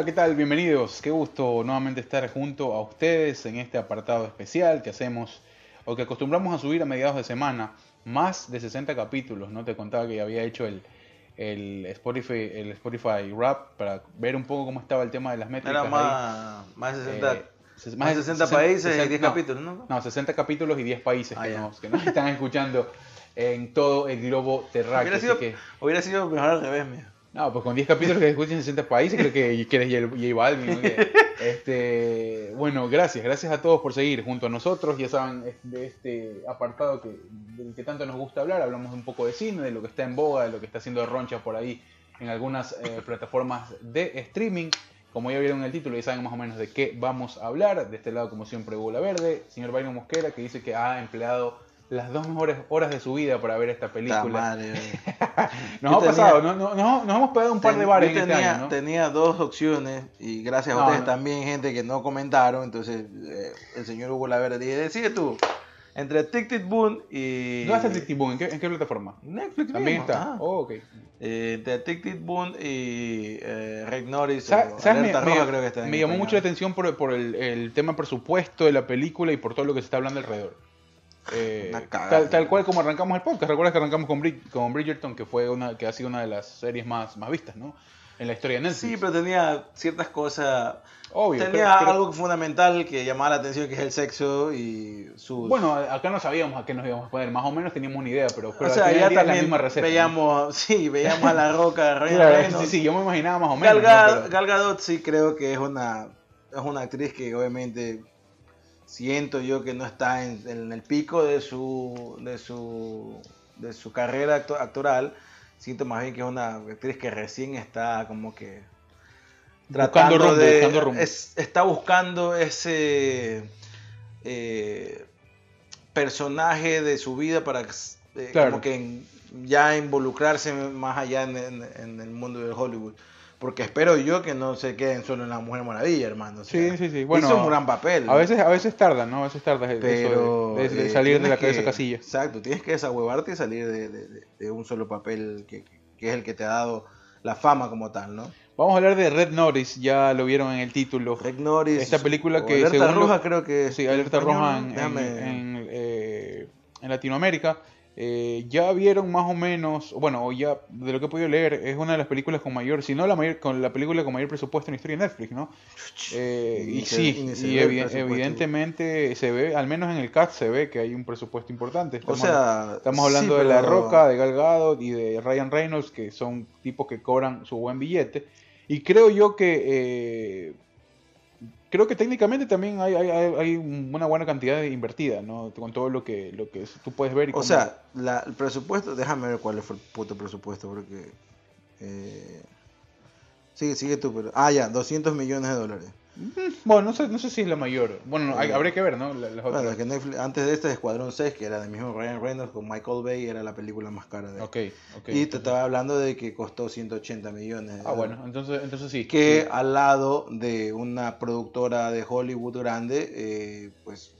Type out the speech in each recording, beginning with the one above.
Hola, ¿qué tal? Bienvenidos. Qué gusto nuevamente estar junto a ustedes en este apartado especial que hacemos o que acostumbramos a subir a mediados de semana. Más de 60 capítulos, ¿no? Te contaba que había hecho el, el Spotify, el Spotify Rap para ver un poco cómo estaba el tema de las métricas. Era ahí. más, más de 60, Eh, más de 60 60 países y 60 10 no, capítulos, ¿no? No, 60 capítulos y 10 países Ah, que, nos, que nos están escuchando en todo el globo terráqueo. Hubiera sido, que- hubiera sido mejor al revés, mío. No, pues con 10 capítulos que escuchen en 60 países, creo que, que eres J Balvin. este, bueno, gracias, gracias a todos por seguir junto a nosotros. Ya saben, de este apartado que, del que tanto nos gusta hablar, hablamos un poco de cine, de lo que está en boga, de lo que está haciendo roncha por ahí en algunas eh, plataformas de streaming. Como ya vieron en el título, ya saben más o menos de qué vamos a hablar. De este lado, como siempre, Hugo La Verde, señor Byron Mosquera, que dice que ha empleado las dos mejores horas de su vida para ver esta película. madre. Nos Yo ha pasado, no, no, no- nos hemos pegado un par de bares yo en tenía, este año, tenía dos opciones y gracias a ustedes también, gente que no comentaron. Entonces, eh, el señor Hugo Laverde dije: Decide tú, entre Tic Tic Boom y. ¿Dónde está Tic Boom? ¿En qué, en qué plataforma? Netflix También mismo, está. ah. Oh, ok. Eh, entre Tic Tic Boom y eh, Notice. Sa- o ¿Sabes? Me, Alerta me- Roja, creo que está en me llamó español. mucho la atención por, por el, el tema presupuesto de la película y por todo lo que se está hablando alrededor. Eh, tal, tal cual como arrancamos el podcast. ¿Recuerdas que arrancamos con, Brid- con Bridgerton, que fue una que ha sido una de las series más, más vistas, ¿no? En la historia de Netflix. Sí, pero tenía ciertas cosas. Obvio. tenía pero- pero- algo fundamental que llamaba la atención, que es el sexo y sus. Bueno, acá no sabíamos a qué nos íbamos a poner. Más o menos teníamos una idea, pero, pero o sea, ya es la también misma receta. ¿no? veíamos, sí, veíamos a la roca, Ryan Claro, sí, sí, yo me imaginaba más o menos. Gal, ¿no? Ga- Pero- Gal Gadot sí creo que es una, es una actriz que obviamente siento yo que no está en, en el pico de su, de su, de su carrera acto- actoral. Siento más bien que es una actriz que recién está como que Buscando tratando rumbo, de, buscando rumbo. es- está buscando ese eh, personaje de su vida para eh, Claro. como que en- ya involucrarse más allá en, en- en el mundo de Hollywood. Porque espero yo que no se queden solo en la Mujer Maravilla, hermano. O sea, Sí, sí, sí. Bueno, hizo un gran papel. A veces, a veces tarda, ¿no? A veces tarda eso de- pero de, eh, salir de la que- casilla. Exacto, tienes que desahuevarte y salir de, de- un solo papel que, que es el que te ha dado la fama como tal, ¿no? Vamos a hablar de Red Notice, ya lo vieron en el título. Rick Norris. Esta película que Alerta según lo- Roja creo que Sí, Alerta Roja en, en- eh, en Latinoamérica. Eh, ya vieron más o menos, bueno, o ya de lo que he podido leer, es una de las películas con mayor, si no la mayor, con la película con mayor presupuesto en la historia de Netflix, ¿no? Eh, y se- sí, se y evi- evidentemente se ve, al menos en el cast se ve que hay un presupuesto importante. O Estamos, sea, estamos hablando sí, de La Roca, de Gal Gadot y de Ryan Reynolds, que son tipos que cobran su buen billete. Y creo yo que eh, creo que técnicamente también hay, hay, hay- una buena cantidad invertida, ¿no? Con todo lo que, lo que tú puedes ver. Y O cómo- sea, la- el presupuesto, déjame ver cuál fue el puto presupuesto, porque... eh, sigue, sigue tú, pero... Ah, ya, 200 millones de dólares. Bueno, no sé, no sé si es la mayor. Bueno, hay- habría que ver, ¿no? La- Las otras. Bueno, es que Netflix- antes de este Escuadrón 6, que era del mismo Ryan Reynolds con Michael Bay, era la película más cara de Ok, ok. Y te estaba hablando de que costó 180 millones. de Ah, bueno, entonces, entonces sí. Que Sí. al lado de una productora de Hollywood grande, eh, pues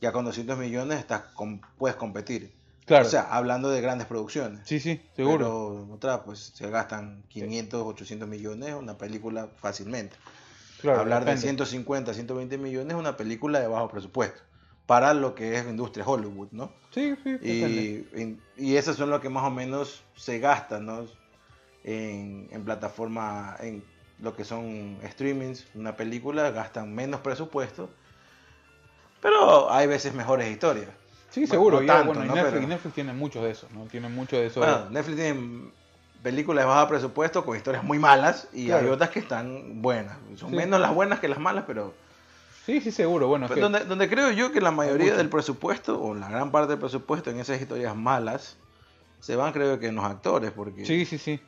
ya con 200 millones estás com- puedes competir. Claro. O sea, hablando de grandes producciones. sí, sí, seguro. Pero otras, pues se gastan 500, 800 millones una película fácilmente. Claro, Hablar de depende. 150, 120 millones es una película de bajo presupuesto. Para lo que es industria Hollywood, ¿no? Sí, sí. Y, y esos son lo que más o menos se gastan, ¿no? En, en plataforma, en lo que son streamings, una película, gastan menos presupuesto, pero hay veces mejores historias. Sí, seguro. no ya, tanto, bueno, y ¿no? Netflix, Pero- Netflix tiene mucho de eso, ¿no? Tiene mucho de eso. Bueno, Netflix tiene películas de bajo presupuesto con historias muy malas y Claro. hay otras que están buenas. Son Sí. menos las buenas que las malas, pero Sí, sí, seguro. Bueno, es Pero que- donde, donde creo yo que la mayoría del presupuesto, o la gran parte del presupuesto en esas historias malas, se van creo que en los actores, porque sí, sí, sí.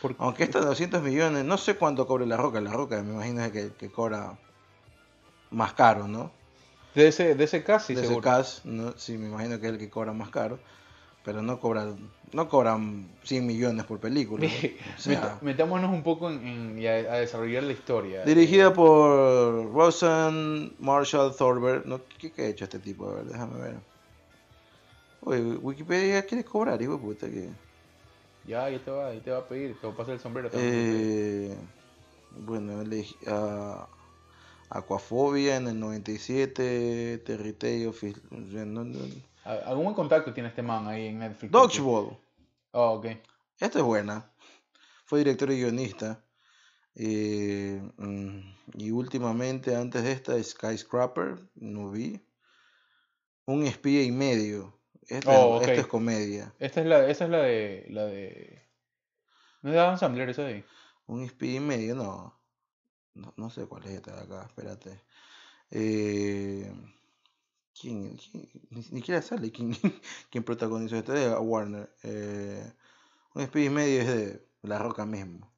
Porque- aunque esta de 200 millones, no sé cuánto cobre La Roca, La Roca me imagino que, que cobra más caro, ¿no? de ese, de ese casi, de ese ¿no? sí, me imagino que es el que cobra más caro, pero no cobra, no cobran 100 millones por película. ¿no? O sea, Metámonos un poco en, en- y a, a desarrollar la historia. dirigida por Rosen Marshall Thorberg, ¿no? ¿Qué, qué ha hecho este tipo? A ver, déjame ver. Oye, Wikipedia quiere cobrar, hijo de puta. Que... Ya, ya te va, ya te va a pedir, te va a pasar el sombrero. Eh, bueno, elegí a Aquafobia en el 97, Terry Tale, ¿A- ¿Algún buen contacto tiene este man ahí en Netflix? Dodgeball. Oh, ok. Esta es buena. Fue director y guionista. Eh, mm, y últimamente, antes de esta, Skyscraper, no vi. Un espía y medio. Esta, Oh, es, esta es comedia. Esta es la, esa es la de. La de... ¿No es de Adam Sandler esa de ahí? Un espía y medio, no. No, no sé cuál es esta de acá, espérate. Eh, ¿quién, quién? Ni, siquiera sale quién, quién protagonizó esta de Warner. Eh, un espía y medio es de La Roca mismo.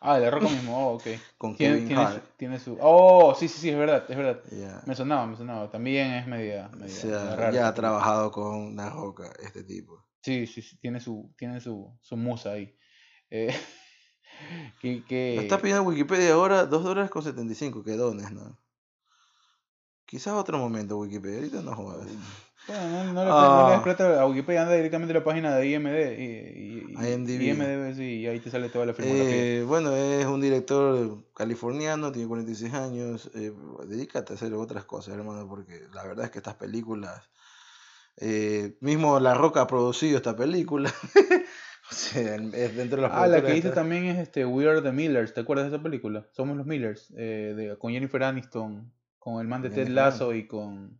Ah, de La Roca mismo. Oh, ok. Con Tiene, Kevin tiene, su, tiene su. Oh, sí, sí, sí, es verdad, es verdad. Me sonaba, me sonaba. También es media. O media, sea, media rara ya ha trabajado con La Roca, este tipo. Sí, sí, sí, tiene su, tiene su, su musa ahí. Eh, que, que- está pidiendo Wikipedia ahora 2 dólares con 75, que dones, ¿no? Quizás otro momento Wikipedia, ahorita no jodas. Bueno, no, no le, no le des Ah. plata a Wikipedia, anda directamente a la página de IMD. Y, y, IMDb. IMDb, sí, y ahí te sale toda la filmografía. Eh, bueno, es un director californiano, tiene 46 años. eh, dedícate a hacer otras cosas, hermano, porque la verdad es que estas películas. eh, mismo La Roca ha producido esta película. o sea, es dentro de los Ah, la que hizo también es este We Are the Millers, ¿te acuerdas de esa película? Somos los Millers, eh, de, con Jennifer Aniston, con el man de Ted Lasso y con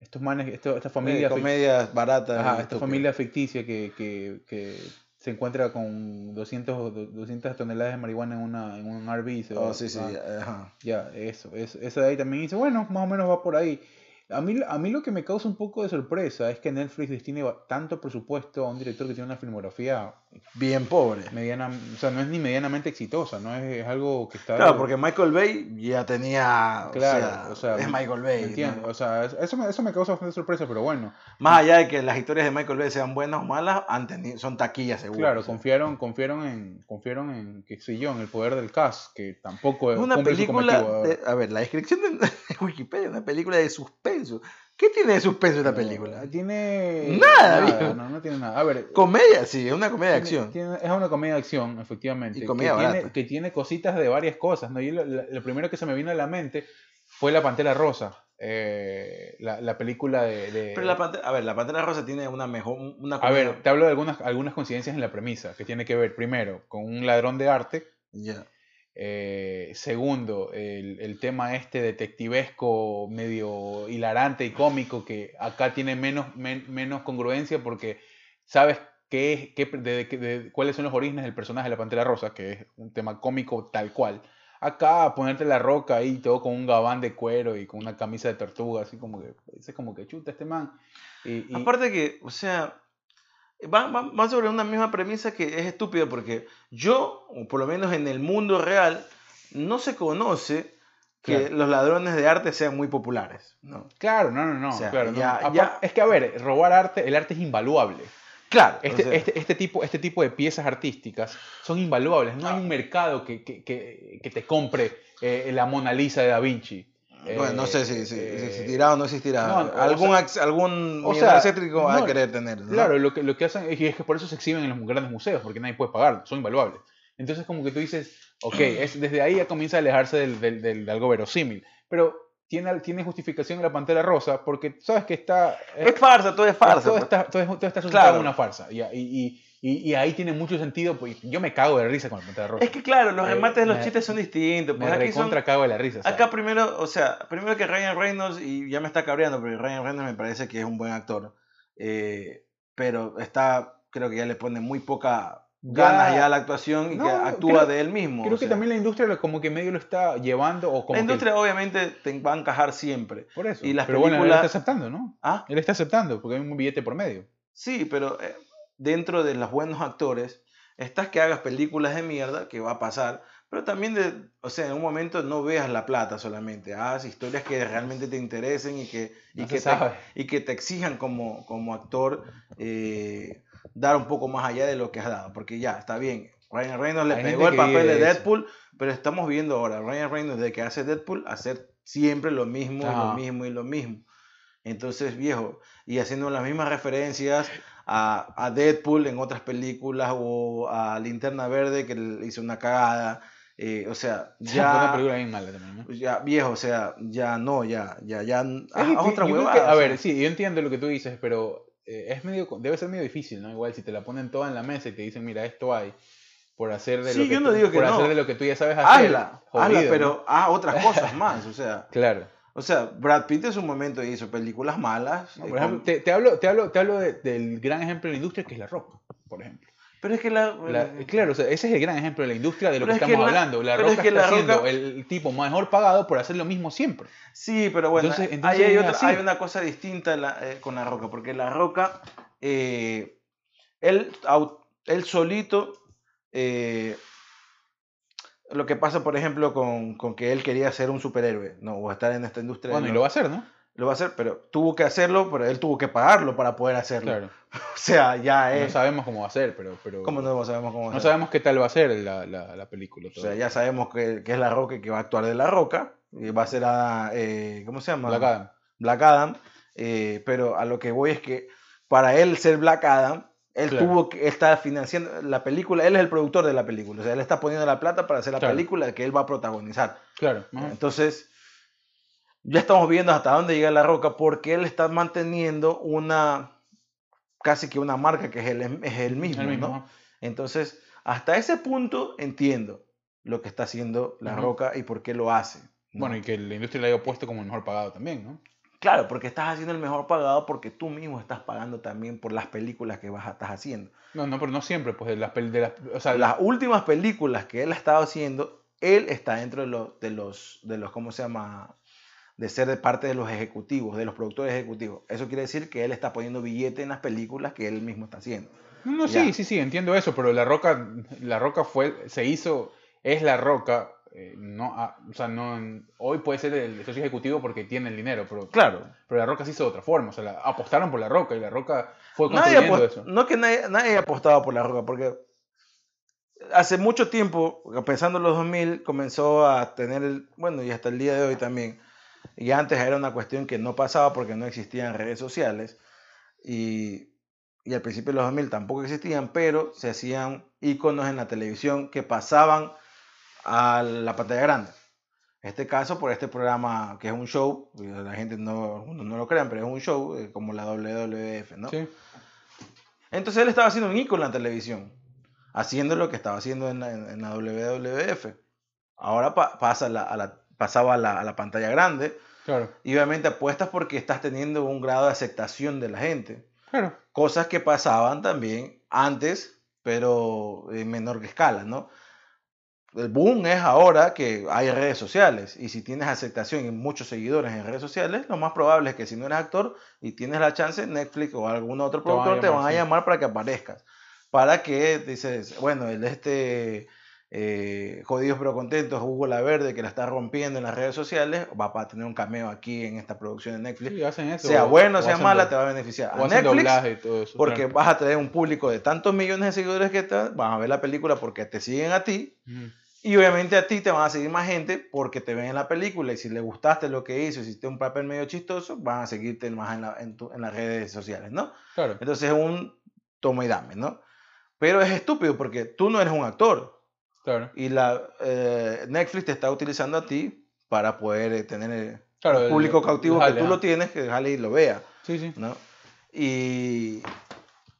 estos manes, esto- esta familia, comedias baratas. ajá, esta familia ficticia que, que, que se encuentra con 200, o do- 200 toneladas de marihuana en, una, en un RV. se Oh, va- sí, sí, ajá. Ya, eso, eso, esa de ahí también dice, bueno, más o menos va por ahí. A mí, a mí lo que me causa un poco de sorpresa es que Netflix destine tanto presupuesto a un director que tiene una filmografía Bien pobre. mediana, o sea, no es ni medianamente exitosa, no es, es algo que está... Claro, porque Michael Bay ya tenía. Claro, o o sea, sea, es Michael Bay. ¿me entiendes? ¿no? O sea, es- eso me, eso me causa bastante sorpresa, pero bueno, Más allá de que las historias de Michael Bay sean buenas o malas, tenido, son taquillas seguro. claro, o sea. confiaron, confiaron en, confiaron en, qué sé yo, en el poder del cast, que tampoco Es una película. de- a ver, la descripción de Wikipedia, una película de suspenso. ¿Qué tiene de suspenso esta película? Tiene... Nada, no, no tiene nada. A ver, Comedia, sí, es una comedia de acción. tiene- es una comedia de acción, efectivamente. Y que comedia tiene, que tiene cositas de varias cosas. ¿no? Y lo, primero que se me vino a la mente fue La Pantera Rosa. eh, la, la película de. de- Pero la pantera, a ver, la Pantera Rosa tiene una mejor. Una A ver, te hablo de algunas, algunas coincidencias en la premisa, que tiene que ver, primero, con un ladrón de arte. Ya. Eh, segundo, el, el tema este detectivesco, medio hilarante y cómico, que acá tiene menos, men- menos congruencia porque sabes qué es, qué, de, de- cuáles son los orígenes del personaje de la Pantera Rosa, que es un tema cómico tal cual. Acá ponerte la roca ahí todo con un gabán de cuero y con una camisa de tortuga, así como que, es como que chuta este man. Y- Aparte que, o sea, va, va- va sobre una misma premisa que es estúpida porque yo, o por lo menos en el mundo real, no se conoce que Claro. los ladrones de arte sean muy populares. ¿no? Claro, no, no, no. O sea, claro, ya- ya- Es que, a ver, robar arte, el arte es invaluable. Claro. Este, o sea, este, este, tipo, este tipo de piezas artísticas son invaluables. No hay un mercado que, que, que, que te compre eh, la Mona Lisa de Da Vinci. Bueno, no sé si, si, si eh, existirá o no existirá. no, o algún sea- ac- algún o sea, va a no, querer tener. ¿no? Claro, lo que, lo que hacen es, es que por eso se exhiben en los grandes museos, porque nadie puede pagar, son invaluables. Entonces, como que tú dices, ok, es, desde ahí ya comienza a alejarse del, del, del- de algo verosímil. Pero tiene, tiene justificación la pantera rosa, porque sabes que está. Es farsa, todo es farsa. todo, pues. está, todo, es- todo está Claro. una farsa. Y, y, y, y ahí tiene mucho sentido, pues yo me cago de risa con la pantera rosa. Es que claro, los remates de los me- chistes son distintos. me Pues aquí son, recontra cago de la risa. Acá primero, o sea, primero que Ryan Reynolds, y ya me está cabreando, porque Ryan Reynolds me parece que es un buen actor, eh, pero está, creo que ya le pone muy poca ganas ya a la actuación y No, que actúa creo- de él mismo. Creo que sea. también la industria como que medio lo está llevando o como la que- industria obviamente te va a encajar siempre. por eso. y las Pero bueno, él está aceptando, ¿no? Ah, Él está aceptando porque hay un billete por medio. sí, pero eh, dentro de los buenos actores, estás que hagas películas de mierda, que va a pasar, pero también, de, o sea, en un momento no veas la plata solamente, haz historias que realmente te interesen y que, y No que, se te, y que te exijan como, como actor eh, dar un poco más allá de lo que has dado, porque ya, está bien, Ryan Reynolds le pegó el que papel de de eso. Deadpool, pero estamos viendo ahora, Ryan Reynolds de que hace Deadpool, hacer siempre lo mismo, y lo mismo y lo mismo. Entonces, viejo, y haciendo las mismas referencias a, a Deadpool en otras películas o a Linterna Verde que le hizo una cagada. Eh, o sea, Fue una ya, película bien mala también, ¿no? ya viejo, o sea, ya no, ya, ya, ya, Es haz difí- otra huevada. que- a ver, sea. sí, yo entiendo lo que tú dices, pero eh, es medio, debe ser medio difícil, ¿no? Igual si te la ponen toda en la mesa y te dicen, mira, esto hay, por hacer de Sí, lo que yo no tú- digo que por no. hacer de lo que tú ya sabes hacer. hazla, hazla, jodido, ¿no? pero haz otras cosas más, o sea, Claro. O sea, Brad Pitt en su momento hizo películas malas, No, eh, por con- ejemplo, te, te hablo, te hablo, te hablo de- del gran ejemplo de la industria que es La Roca, por ejemplo. pero es que la, La- claro, o sea, ese es el gran ejemplo de la industria de lo que es que estamos la- hablando. La es Roca que está La siendo Roca- el tipo mejor pagado por hacer lo mismo siempre. Sí, pero bueno, Entonces- hay, otra- una cosa distinta eh, con La Roca, porque La Roca, eh, él, él solito, eh, lo que pasa, por ejemplo, con, con que él quería ser un superhéroe, ¿no? o estar en esta industria. Bueno, y ¿no? lo va a hacer, ¿no? Lo va a hacer, pero tuvo que hacerlo, pero él tuvo que pagarlo para poder hacerlo. Claro. O sea, ya No sabemos cómo va a ser, pero... pero ¿Cómo no sabemos cómo va a no ser? sabemos qué tal va a ser la, la, la película. O sea, ya sabemos que, que es La Roca y que va a actuar de La Roca, y va a ser a... eh, ¿Cómo se llama? Black Adam. Black Adam, eh, pero a lo que voy es que para él ser Black Adam, él Claro. tuvo que estar financiando la película, él es el productor de la película, o sea, él está poniendo la plata para hacer la Claro. película que él va a protagonizar. Claro. ajá. Entonces, ya estamos viendo hasta dónde llega La Roca porque él está manteniendo una, casi que una marca que es él, es mismo, El mismo, ¿no? Entonces, hasta ese punto entiendo lo que está haciendo La. Roca y por qué lo hace. ¿no? Bueno, y que la industria le haya puesto como el mejor pagado también, ¿no? Claro, porque estás haciendo el mejor pagado porque tú mismo estás pagando también por las películas que vas a, estás haciendo. No, no, pero no siempre, pues de las de las, o sea, Las últimas películas que él ha estado haciendo, él está dentro de los, de los, de los, ¿cómo se llama? De ser de parte de los ejecutivos, de los productores ejecutivos. Eso quiere decir que él está poniendo billete en las películas que él mismo está haciendo. No, no, sí, sí, sí, entiendo eso, pero La Roca, La Roca fue, se hizo, es La Roca, eh, no, ah, o sea, no, hoy puede ser el socio ejecutivo porque tiene el dinero, pero, Claro. pero La Roca se hizo de otra forma, o sea, la- apostaron por La Roca y La Roca fue Nadie construyendo apost- eso. no que nadie, nadie haya apostado por la roca, porque hace mucho tiempo, pensando en los 2000, comenzó a tener, el- bueno, y hasta el día de hoy también, y antes era una cuestión que no pasaba porque no existían redes sociales, y, y al principio de los 2000 tampoco existían, pero se hacían iconos en la televisión que pasaban a la pantalla grande. En este caso, por este programa que es un show, la gente no, no lo crean, pero es un show, eh, como la WWF, ¿no? Sí, Entonces él estaba haciendo un ícono en la televisión, haciendo lo que estaba haciendo en la, en- en la WWF. Ahora pa- pasa la- a la- pasaba a la, a la pantalla grande claro, y obviamente apuestas porque estás teniendo un grado de aceptación de la gente. claro, Cosas que pasaban también antes, pero en menor escala, ¿no? El boom es ahora que hay redes sociales y si tienes aceptación y muchos seguidores en redes sociales, lo más probable es que si no eres actor y tienes la chance, Netflix o algún otro Te van a productor te llamar, van a llamar para que aparezcas. Para que dices, bueno, el este eh, Jodidos pero Contentos, Hugo La Verde, que la está rompiendo en las redes sociales, va a tener un cameo aquí en esta producción de Netflix. sí, hacen eso. sea o- bueno, o sea mala, te va a beneficiar. A Netflix, todo eso. porque claro. vas a tener un público de tantos millones de seguidores que te van a ver la película porque te siguen a ti. Ujú. Y obviamente a ti te van a seguir más gente porque te ven en la película y si le gustaste lo que hizo, hiciste un papel medio chistoso, van a seguirte más en, la- en tu- en las redes sociales, ¿no? Claro, Entonces es un toma y dame, ¿no? Pero es estúpido porque tú no eres un actor claro. y la eh, Netflix te está utilizando a ti para poder eh, tener el Claro, el- público cautivo jale, que tú ajá. lo tienes, que jale y lo vea, Sí, sí. ¿no? Y,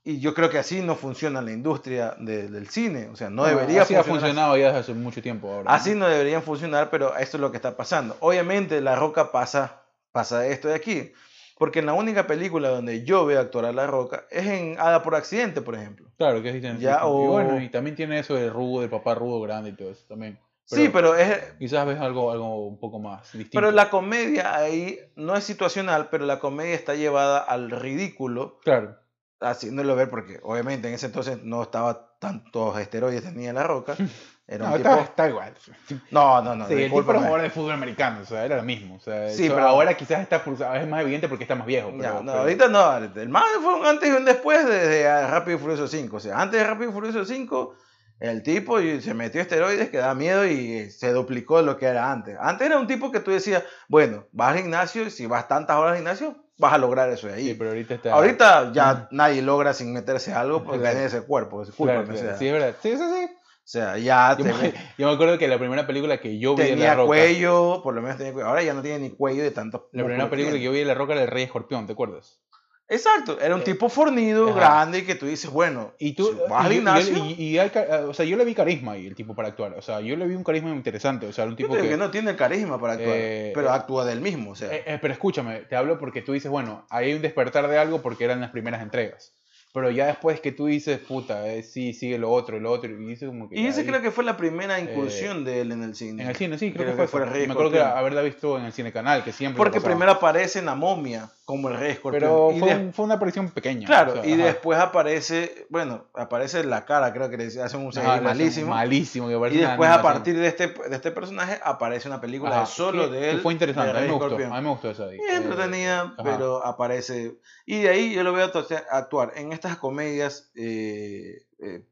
y yo creo que así no funciona la industria de- del cine, o sea, no debería así ha funcionar así. funcionado ya desde hace mucho tiempo ahora. Así no deberían funcionar, pero esto es lo que está pasando. Obviamente La Roca pasa, pasa esto de aquí, porque en la única película donde yo veo actuar a La Roca es en Hada por accidente, por ejemplo. Claro, que es distinto. Ya, Y o- bueno, y también tiene eso del rudo, del papá rudo grande y todo eso también. sí, pero es, Quizás ves algo, algo un poco más distinto. pero la comedia ahí no es situacional, pero la comedia está llevada al ridículo, Claro, haciéndolo ver, porque obviamente en ese entonces no estaba tantos esteroides tenía La Roca. Era un no, tipo... está, está igual. No, no, no. sí, el tipo era jugador de fútbol americano, o sea, era lo mismo. O sea, Sí, pero- ahora quizás está pulsado, es más evidente porque está más viejo. Pero, Ya, no, pero- ahorita no, el man fue un antes y un después de, de Rápido y Furioso 5. O sea, antes de Rápido y Furioso 5, el tipo se metió esteroides que da miedo y se duplicó lo que era antes. Antes era un tipo que tú decías, bueno, vas al gimnasio y si vas tantas horas al gimnasio, vas a lograr eso de ahí. Sí, pero ahorita está. Ahorita ya nadie logra sin meterse algo porque Claro. tiene ese cuerpo. Claro, Discúlpame, claro, o sea. Sí, es verdad. Sí, sí, sí. Sea, ya Yo te me, yo me acuerdo que la primera película que yo vi de La tenía Roca, cuello, por lo menos tenía cuello. Ahora ya no tiene ni cuello de tanto. la primera película que yo vi de La Roca era El Rey Escorpión, ¿te acuerdas? Exacto, era un Eh, tipo fornido, ajá. grande, y que tú dices, bueno, Y tú, si vas al y, yo- gimnasio, y, y- y hay ca- o sea, yo le vi carisma ahí el tipo para actuar, o sea, yo le vi un carisma interesante, o sea, un yo tipo te digo que, que no tiene el carisma para actuar, Eh, pero eh, actúa del mismo, o sea. Eh, eh, pero escúchame, te hablo porque tú dices, bueno, hay un despertar de algo porque eran las primeras entregas. Pero ya después que tú dices, puta, eh, sí, sigue lo otro, lo otro, y dices como que. y creo que fue la primera incursión de él en el cine. En el cine, sí, creo, Creo que, que fue. fue Me acuerdo que haberla visto en el cine canal, que siempre. Porque primero aparece en la momia, como el rey escorpión. Pero y fue, des- un- fue una aparición pequeña. Claro, o sea, y ajá. después aparece, bueno, aparece la cara, creo que le hacen un CGI malísimo. Malísimo, que Y después a partir de este, de este personaje aparece una película Ajá, de solo que- de que él. Fue interesante, a mí me gustó. A mí me gustó esa ahí. Y entretenida, pero aparece. Y de ahí yo lo veo actu- actuar en estas comedias, eh, eh,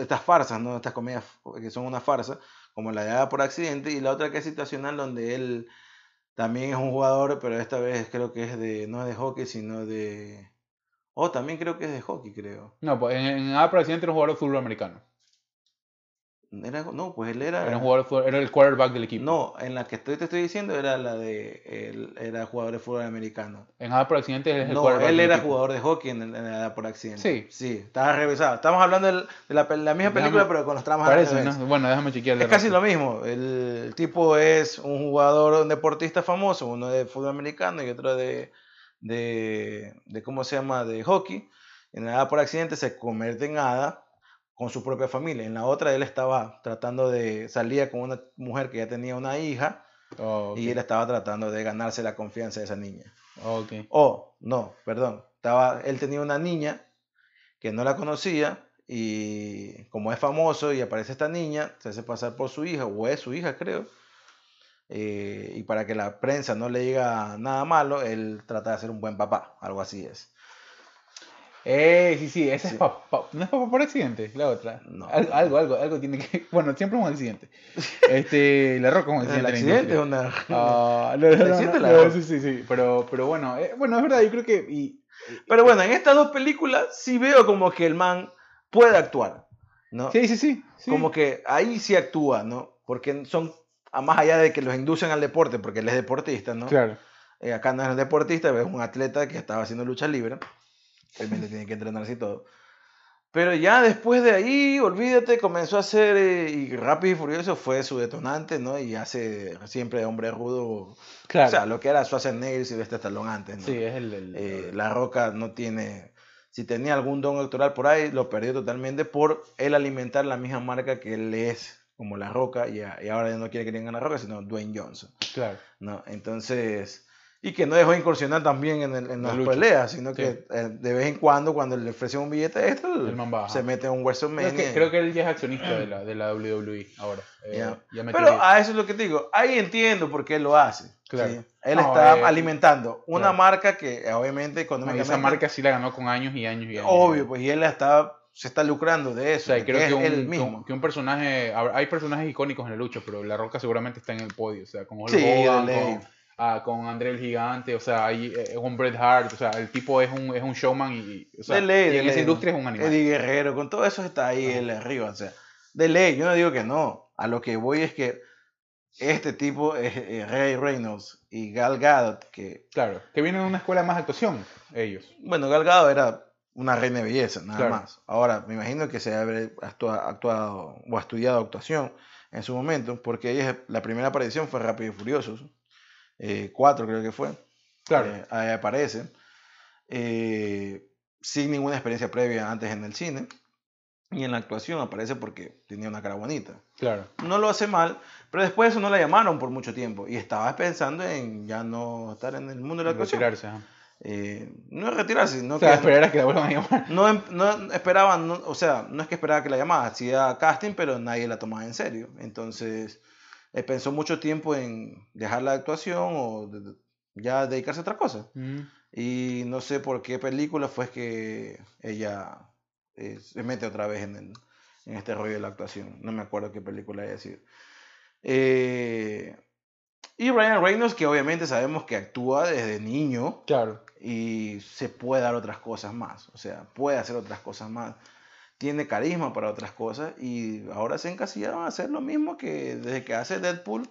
estas farsas, ¿no? Estas comedias que son una farsa, como la de por accidente, y la otra que es situacional, donde él también es un jugador, pero esta vez creo que es de, no es de hockey, sino de... Oh, también creo que es de hockey, creo. No, pues en, en A por accidente era un jugador de fútbol americano. Era, no, pues él era... Era, un jugador de fútbol- era el quarterback del equipo. No, en la que estoy, te estoy diciendo era la de... Él era jugador de fútbol americano. En A por accidente él es el No, quarterback él del era equipo. jugador de hockey en, en la por accidente. Sí. Sí, estaba revisado. Estamos hablando de la, pe- la misma Déjame- película, pero con los tramas al Parece, revés. ¿no? Bueno, déjame chequear. Es casi lo mismo. El, tipo es un jugador, un deportista famoso, uno de fútbol americano y otro de, de, de ¿cómo se llama? De hockey. En la por accidente se convierte en hada con su propia familia. En la otra él estaba tratando de, salía con una mujer que ya tenía una hija Oh, y él estaba tratando de ganarse la confianza de esa niña. Oh, no, perdón. Estaba, él tenía una niña que no la conocía y como es famoso y aparece esta niña, se hace pasar por su hija, o es su hija, creo. eh, y para que la prensa no le diga nada malo, él trata de ser un buen papá, algo así es. Eh, sí, sí, esa Sí. es papá. ¿No es papá por accidente? La otra. No. Al- algo, algo, algo tiene que. Bueno, siempre es un accidente. Este, la roca es un accidente. El en la accidente es una... Ah, no, El accidente la sí, sí, sí. Pero, pero bueno, eh, bueno, es verdad, yo creo que. Y, Pero bueno, en estas dos películas sí veo como que el man puede actuar, ¿no? sí, sí, sí. sí. Como que ahí sí actúa, ¿no? Porque son, más allá de que los inducen al deporte, porque él es deportista, ¿no? Claro. Eh, acá no es deportista, es un atleta que estaba haciendo lucha libre. Obviamente tiene que entrenarse y todo. Pero ya después de ahí, olvídate, comenzó a hacer, eh, y Rápido y Furioso fue su detonante, ¿no? Y hace siempre hombre rudo. Claro. O sea, lo que era Schwarzenegger y Sylvester Stallone antes, ¿no? sí, es el. el- Eh, la Roca no tiene, si tenía algún don actoral por ahí, lo perdió totalmente por él alimentar la misma marca que él es, como La Roca, y, a- y ahora ya no quiere que le digan La Roca, sino Dwayne Johnson. Claro. ¿no? Entonces, y que no dejó incursionar también en, el- en La las peleas, sino Sí. que eh, de vez en cuando, cuando le ofrecen un billete extra, El baja. se mete en un WrestleMania. Creo que, creo que él ya es accionista de la, de la WWE ahora. Eh, Ya. ya metió Pero a eso es lo que te digo, ahí entiendo por qué él lo hace. Claro. ¿sí? Él No, está eh, alimentando una claro. marca que obviamente No, económicamente... esa marca sí la ganó con años y años y años. Obvio, pues y él está, se está lucrando de O eso. sea, y porque creo es que un, él que mismo. que un personaje. Hay personajes icónicos en la lucha, pero La Roca seguramente está en el podio. O sea, Hulk Sí, de Hogan, ah, con André el Gigante, o sea, hay, eh, con Bret Hart. O sea, el tipo es un, es un showman y, o sea, de ley, de en esa ley. industria es un animal. Eddie Guerrero, con todo eso está ahí él arriba. O sea, de ley, yo no digo que no. A lo que voy es que este tipo es eh, Ray Reynolds y Gal Gadot, que, Claro, que vienen de una escuela más de actuación, ellos. bueno, Gal Gadot era una reina de belleza, nada Claro. más. Ahora, me imagino que se habrá actua- actuado o estudiado actuación en su momento, porque ella, la primera aparición fue Rápido y Furiosos. Eh, cuatro creo que fue. Claro. Eh, ahí aparece. eh, sin ninguna experiencia previa antes en el cine. Y en la actuación aparece porque tenía una cara bonita. Claro. No lo hace mal, pero después de eso no la llamaron por mucho tiempo. Y estaba pensando en ya no estar en el mundo de la actuación. Retirarse. Eh, no es retirarse, sino O sea, que esperar a que la vuelvan a llamar. no, em- no esperaban, no- o sea, no es que esperaba que la llamara, hacía casting, pero nadie la tomaba en serio. Entonces, eh, pensó mucho tiempo en dejar la actuación o de- ya dedicarse a otra cosa. Mm. Y no sé por qué película fue que ella eh, se mete otra vez en, el- en este rollo de la actuación. No me acuerdo qué película haya sido. Eh, y Ryan Reynolds, que obviamente sabemos que actúa desde niño Claro. y se puede dar otras cosas más. O sea, puede hacer otras cosas más. Tiene carisma para otras cosas y ahora se encasillaron a hacer lo mismo que desde que hace Deadpool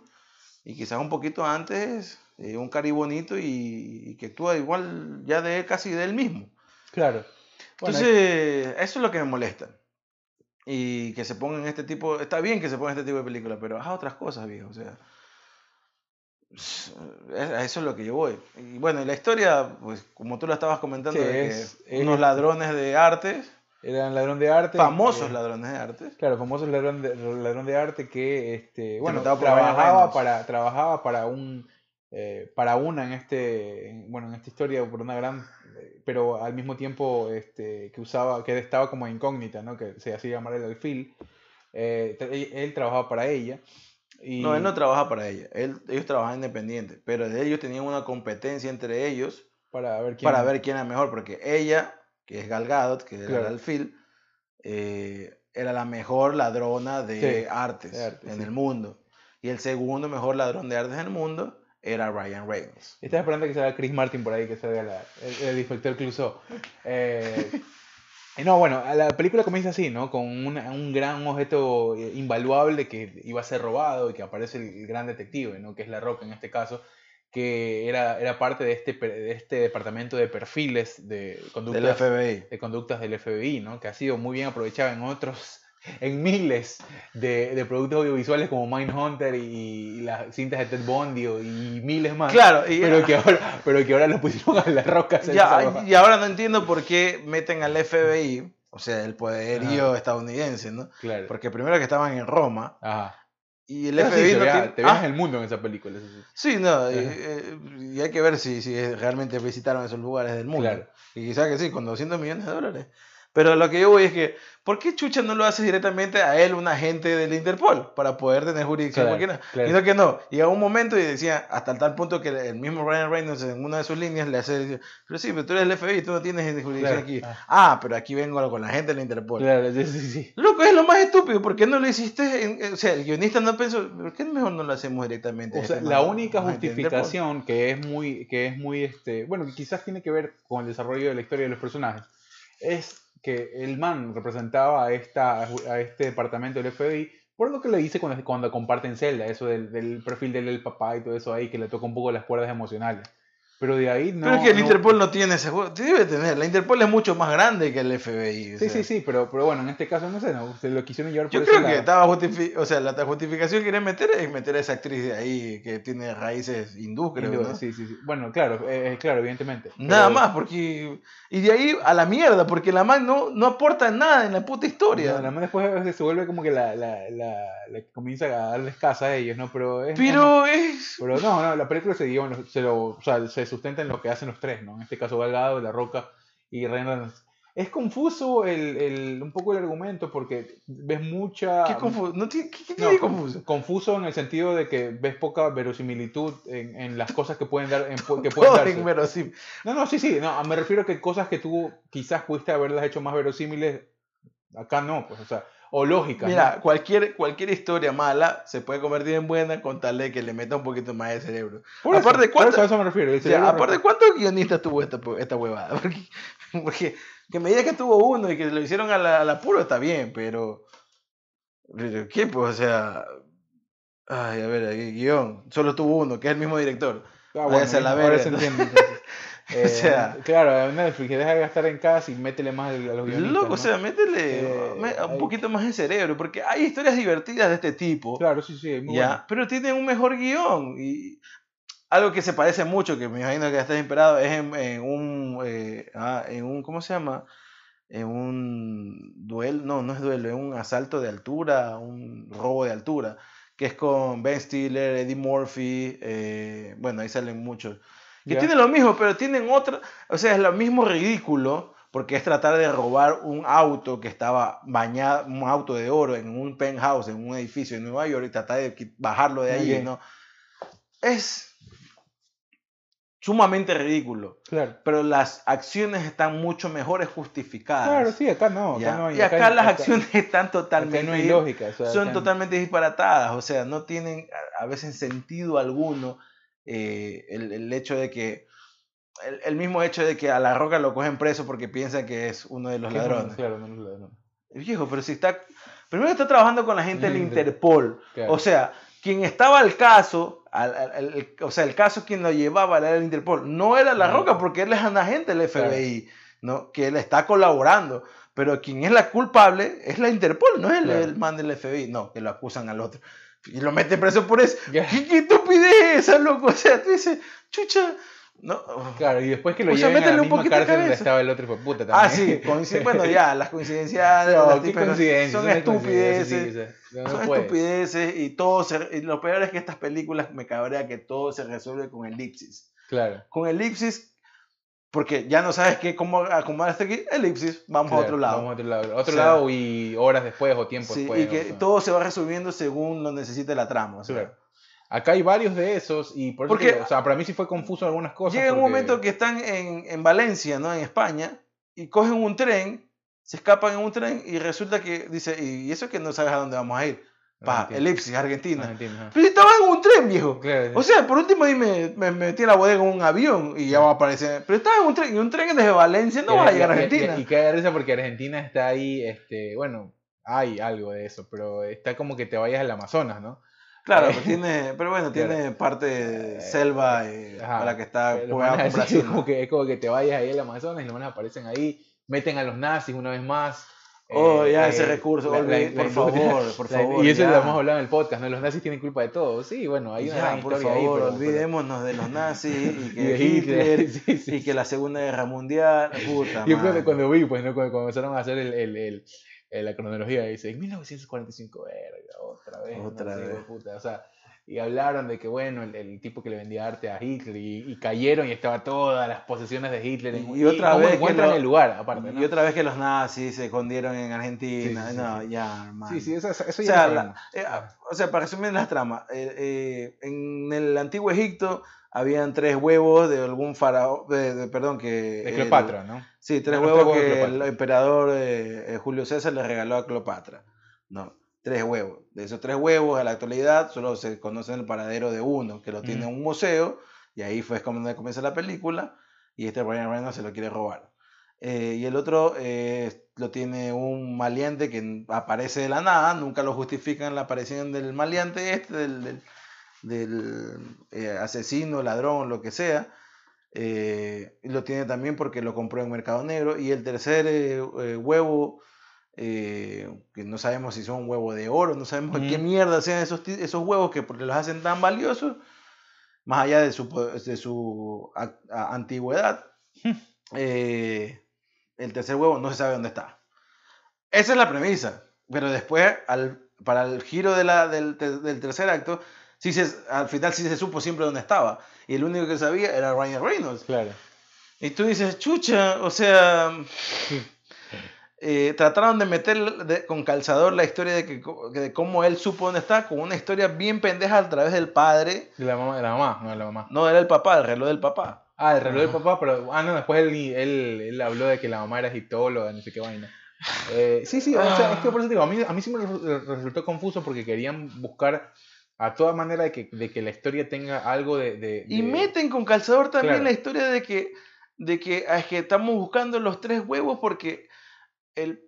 y quizás un poquito antes, eh, un cari bonito y, que actúa igual ya de casi de él mismo. Claro. Entonces, eso es lo que me molesta. Y que se pongan este tipo, está bien que se pongan este tipo de películas, pero haz otras cosas, viejo. O sea, a eso es lo que yo voy. Y bueno, y la historia, pues como tú lo estabas comentando, es, unos ladrones de arte. Eran ladrón de arte. Famosos ladrones de arte. Claro, famosos ladrón de, ladrón de arte que, este, bueno, trabajaba para, trabajaba para un, eh, para una en este, bueno, en esta historia por una gran, pero al mismo tiempo, este, que usaba, que estaba como incógnita, ¿no? Que se hacía llamar el alfil. Eh, él trabajaba para ella no, él no trabaja para ella. Él, ellos trabajan independientes. Pero ellos tenían una competencia entre ellos para ver quién, para ver quién era mejor. Porque ella, que es Gal Gadot, que era el Phil, eh, era la mejor ladrona de artes en el mundo. Y el segundo mejor ladrón de artes en el mundo era Ryan Reynolds. Estás esperando que salga Chris Martin por ahí, que salga la, el, el, inspector Clouseau. Eh, no, bueno, la película comienza así, ¿no? Con un gran objeto eh, invaluable que iba a ser robado y que aparece el, gran detective, ¿no? Que es La Roca en este caso, que era, era parte de este, de este departamento de perfiles de conductas, del FBI. de conductas del FBI, ¿no? Que ha sido muy bien aprovechado en otros en miles de, de, productos audiovisuales como Mindhunter y, y las cintas de Ted Bundy y miles más. Claro, pero, que ahora, pero que ahora lo pusieron a las rocas. Ya, y ahora no entiendo por qué meten al FBI, o sea, el poderío estadounidense, ¿no? Claro. Porque primero que estaban en Roma. Ajá. Y el FBI no te ah. el mundo en esa película. Sí, no, eh, y, hay que ver si, si realmente visitaron esos lugares del mundo. Claro. Y quizás que sí, con 200 millones de dólares. Pero lo que yo voy es que, ¿por qué Chucha no lo hace directamente a él, un agente del Interpol, para poder tener jurisdicción? ¿Por qué no? Y no que no. Llega un momento y decía, hasta tal punto que el mismo Ryan Reynolds en una de sus líneas le hace, pero sí, pero tú eres el FBI, tú no tienes jurisdicción aquí. Ah. ah. pero aquí vengo con la gente del Interpol. Claro, sí, sí, sí. Loco, es lo más estúpido, ¿por qué no lo hiciste? o sea, el guionista no pensó, ¿por qué mejor no lo hacemos directamente? O sea, la única justificación que es muy, que es muy, este, bueno, quizás tiene que ver con el desarrollo de la historia de los personajes, es que el man representaba a, esta, a este departamento del FBI, por lo que le dice cuando, cuando comparten celda, eso del, del perfil del papá y todo eso ahí, que le toca un poco las cuerdas emocionales. Pero de ahí no. Pero es que el Interpol no tiene ese juego. Debe tener. La Interpol es mucho más grande que el FBI. Sí, sí, sí, pero, pero bueno, en este caso no sé, no, se lo quisieron llevar por Yo creo que estaba justificado. O sea, la justificación que quieren meter es meter a esa actriz de ahí que tiene raíces hindú, creo. ¿no? Sí, sí, sí. Bueno, claro, eh, claro, evidentemente. Nada más, porque. Y de ahí a la mierda, porque la man no, no aporta nada en la puta historia. la man después se vuelve como que la, la, la, comienza a darles casa a ellos, ¿no? Pero es. Pero es. Pero no, no, la película se, dio, se, lo, o sea, se sustenta en lo que hacen los tres, ¿no? En este caso Galgado, La Roca y Reynolds. Es confuso el, el, un poco el argumento porque ves mucha... ¿Qué confuso? No, ¿Qué, tiene confuso? Confuso en el sentido de que ves poca verosimilitud en, en las cosas que pueden dar... En, que pueden darse. No, no, sí, sí. No, me refiero a que cosas que tú quizás pudiste haberlas hecho más verosímiles, acá no, pues, o sea, o lógica. Mira, cualquier, cualquier historia mala se puede convertir en buena con tal de que le meta un poquito más de cerebro. aparte, ¿cuánto, eso me refiero. aparte, ¿cuántos guionistas tuvo esta, esta huevada? Porque, que me diga que tuvo uno y que lo hicieron a la, a puro está bien, pero... ¿Qué? Pues, o sea... Ay, a ver, guion. Solo tuvo uno, que es el mismo director. Ah, bueno, la ahora se entiende. Eh, o sea, claro, Netflix, deja de gastar en casa y métele más a los guionistas. Loco, o sea, métele eh, un poquito más en cerebro, porque hay historias divertidas de este tipo. Claro, sí, sí, muy ya, pero tienen un mejor guion. Y algo que se parece mucho, que me imagino que estás inspirado, es en, un, eh, ah, en un, ¿cómo se llama? En un duelo, no, no es duelo, es un asalto de altura, un robo de altura, que es con Ben Stiller, Eddie Murphy, bueno, ahí salen muchos. Que tienen lo mismo, pero tienen otra, o sea, es lo mismo ridículo, porque es tratar de robar un auto que estaba bañado, un auto de oro en un penthouse, en un edificio en Nueva York, y tratar de bajarlo de ahí, ¿no? Es sumamente ridículo. Claro. Pero las acciones están mucho mejores justificadas. Claro, sí, acá no. Acá no y acá, las acciones están totalmente. No ilógicas. son totalmente disparatadas. O sea, no tienen a veces sentido alguno eh, el, hecho de que, el, mismo hecho de que a la roca lo cogen preso porque piensan que es uno de los ladrones. Claro, no los ladrones. Viejo, pero si está. Primero está trabajando con la gente del Inter- Interpol. Claro. O sea, quien estaba al caso, al- al- al- el- o sea, el caso quien lo llevaba era el Interpol. No era La. Roca, porque él es un agente del FBI, ¿no? Que él está colaborando. Pero quien es la culpable es la Interpol, no es el, Claro. el man del FBI. No, que lo acusan al otro. Y lo meten preso por eso. ¿Qué, qué estupidez es esa, loco? O sea, tú dices, chucha. No. Claro, y después que lo O sea, lleven a la un misma cárcel donde estaba el otro hijo de puta también. Ah, sí, bueno, ya, las coincidencias No, las qué son estupideces. sí, o sea, no, no son puede. estupideces y todo se, y lo peor es que estas películas me cabrea que todo se resuelve con elipsis. Claro. Con elipsis, porque ya no sabes qué, cómo acomodar hasta aquí, elipsis, vamos a claro, otro lado. Vamos a otro lado. Otro O sea, lado y horas después o tiempo Sí, después. y que o sea. todo se va resolviendo según lo necesite la trama. o sea. Claro. Acá hay varios de esos y por eso Porque- digo, o sea, para mí sí fue confuso algunas cosas. Llega un porque- momento que están en, en Valencia, ¿no? En España, y cogen un tren, se escapan en un tren y resulta que dice, y eso que no sabes a dónde vamos a ir. Pa, Argentina. elipsis, Argentina. Argentina. Pero si estaba en un tren, viejo. Claro, O sea, por último dime, me metí en la bodega en un avión y ya va a aparecer. Pero estaba en un tren, y un tren desde Valencia no Y- va a y- llegar a y- y- Argentina. Y, cae de risa porque Argentina está ahí, este, bueno, hay algo de eso, pero está como que te vayas al Amazonas, ¿no? Claro, Eh, pero tiene, pero bueno, claro. tiene parte de Eh, selva eh, para que está jugada con Brasil. como que, es como que te vayas ahí al Amazonas y los manes aparecen ahí, meten a los nazis una vez más. Oh, eh, ya, eh, ese recurso, la- la- por la favor, por favor, Y eso ya. lo hemos hablado en el podcast, ¿no? Los nazis tienen culpa de todo. Sí, bueno, hay una Ya, gran por historia favor, ahí. pero- pero- olvidémonos de los nazis y y que de Hitler, Hitler. sí, sí. y que la Segunda Guerra Mundial. Puta Yo madre. cuando, cuando vi, pues, ¿no? Cuando comenzaron a hacer el, el, el- el- la cronología, dice, en 1945, verga, otra vez. ¿no? Otra Sí, vez. puta, O sea, y hablaron de que, bueno, el, el tipo que le vendía arte a Hitler, y, y cayeron y estaba todas las posesiones de Hitler. en- Y otra cómo vez que el lugar, aparte, ¿no? Y otra vez que los nazis se escondieron en Argentina. Sí, sí, sí, no, sí. ya, hermano. Sí, sí, eso, eso O ya sea, la- eh, ah, o sea, para resumir las tramas, eh, eh, en el antiguo Egipto habían tres huevos de algún faraón, de, de- perdón, que... De el- Cleopatra, ¿no? sí, tres Los tres huevos huevos que el emperador Julio César le regaló a Cleopatra. No, tres huevos. De esos tres huevos, a la actualidad, solo se conoce el paradero de uno, que lo tiene en un museo, y ahí fue como donde comienza la película, y este Ryan Reynolds se lo quiere robar. Eh, y el otro eh, lo tiene un maleante que aparece de la nada, nunca lo justifican la aparición del maleante este, del, del- del, eh, asesino, ladrón, lo que sea. Eh, lo tiene también porque lo compró en Mercado Negro. Y el tercer eh, eh, huevo, eh, que no sabemos si son huevos de oro, no sabemos qué Ujú. mierda sean esos, esos huevos que porque los hacen tan valiosos, más allá de su, de su a- a- antigüedad. eh, el tercer huevo no se sabe dónde está. Esa es la premisa. Pero después, al, para el giro de la, del, del tercer acto, sí se, al final sí se supo siempre dónde estaba. Y el único que sabía era Ryan Reynolds. Claro. Y tú dices, chucha, o sea, eh, trataron de meter de- con calzador la historia de, que, de cómo él supo dónde está, con una historia bien pendeja a través del padre. De la mamá, de la mamá, no de la mamá. No era el papá, el reloj del papá. Ah, el reloj del papá, pero. Ah, no, después él, él, él habló de que la mamá era egiptóloga, no sé qué vaina. Eh, sí, sí, o sea, es que por eso digo, a mí, a mí sí me resu- resultó confuso porque querían buscar a toda manera de que, de que la historia tenga algo de. de- Y meten con calzador también Claro. la historia de que, de que, ah, es que estamos buscando los tres huevos porque el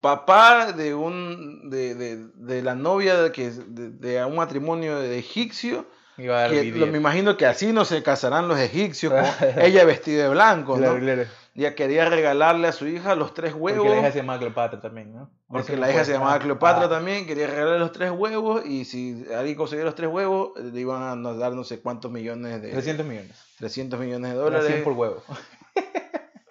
papá de un de, de, de la novia de, que, de, un matrimonio de egipcio, Iba a dar que BDF. lo- me imagino que así no se casarán los egipcios, ella vestida de blanco, ¿no? Ya quería regalarle a su hija los tres huevos. Porque la hija se llama Cleopatra también, ¿no? Porque la hija se llamaba Cleopatra ah, también, quería regalarle los tres huevos y si alguien conseguía los tres huevos, le iban a dar no sé cuántos millones de... 300 millones. 300 millones de Dólares. dólares. por huevo.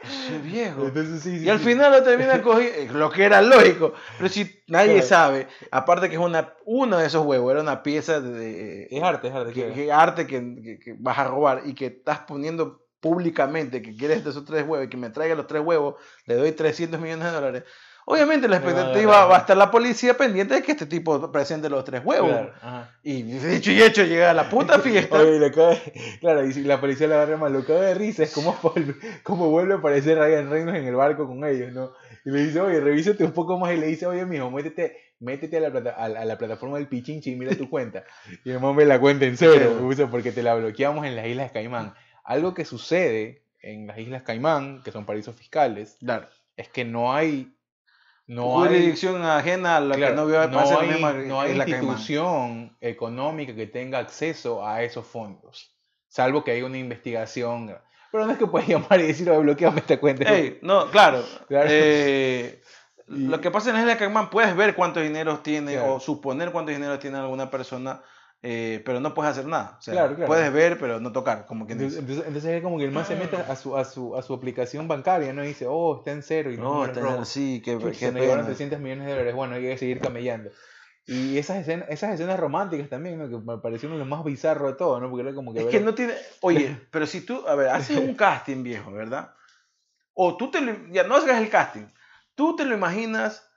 Ese viejo. Entonces, sí, sí, Y al sí. final lo termina cogiendo, lo que era lógico. Pero si nadie Claro. sabe, aparte que es una, uno de esos huevos, era una pieza de, Es arte, es arte. que arte que, que- que vas a robar y que estás poniendo públicamente que quieres de esos tres huevos y que me traiga los tres huevos, le doy 300 millones de dólares. Obviamente la Me expectativa va a estar la policía pendiente de que este tipo presente los tres huevos. Claro. Y dicho y hecho llega a la puta fiesta. Oye, le cae- claro, y si la policía le agarra mal, lo de risa, es como, como vuelve a aparecer Ryan Reynolds en el barco con ellos, ¿no? Y le dice, oye, revísate un poco más y le dice, oye, mijo, métete, métete a la, plata- a, la- a la plataforma del Pichinchi y mira tu cuenta. Y el ve la cuenta en cero, porque te la bloqueamos en las Islas Caimán. Algo que sucede en las Islas Caimán, que son paraísos fiscales, Claro. es que no hay No jurisdicción ajena a la Claro, que no vio no hay, mismo no hay la institución económica que tenga acceso a esos fondos, salvo que haya una investigación. Pero no es que puedas llamar y decir, "Oye, bloqueame esta cuenta. Ey, no, claro. Claro. Eh, Y- Lo que pasa en la Caimán, puedes ver cuántos dineros tiene Claro. o suponer cuántos dineros tiene alguna persona, eh, pero no puedes hacer nada. O sea, Claro, claro. puedes ver, pero no tocar, como quien Entonces, entonces, entonces es como que el man se mete a su, a su, a su aplicación bancaria, ¿no? Y dice, oh, está en cero y los No, números está- rojos. sí, Chuta, qué se nos llevaron pena. 300 millones de dólares. Bueno, hay que seguir camellando. Y esas escenas, esas escenas románticas también, ¿no? Que me parecieron lo más bizarro de todo, ¿no? Porque era como que... Es ver- que no tiene. Oye, pero si tú, a ver, haces un casting viejo, ¿verdad? O tú te lo. Ya no hagas el casting. Tú te lo imaginas.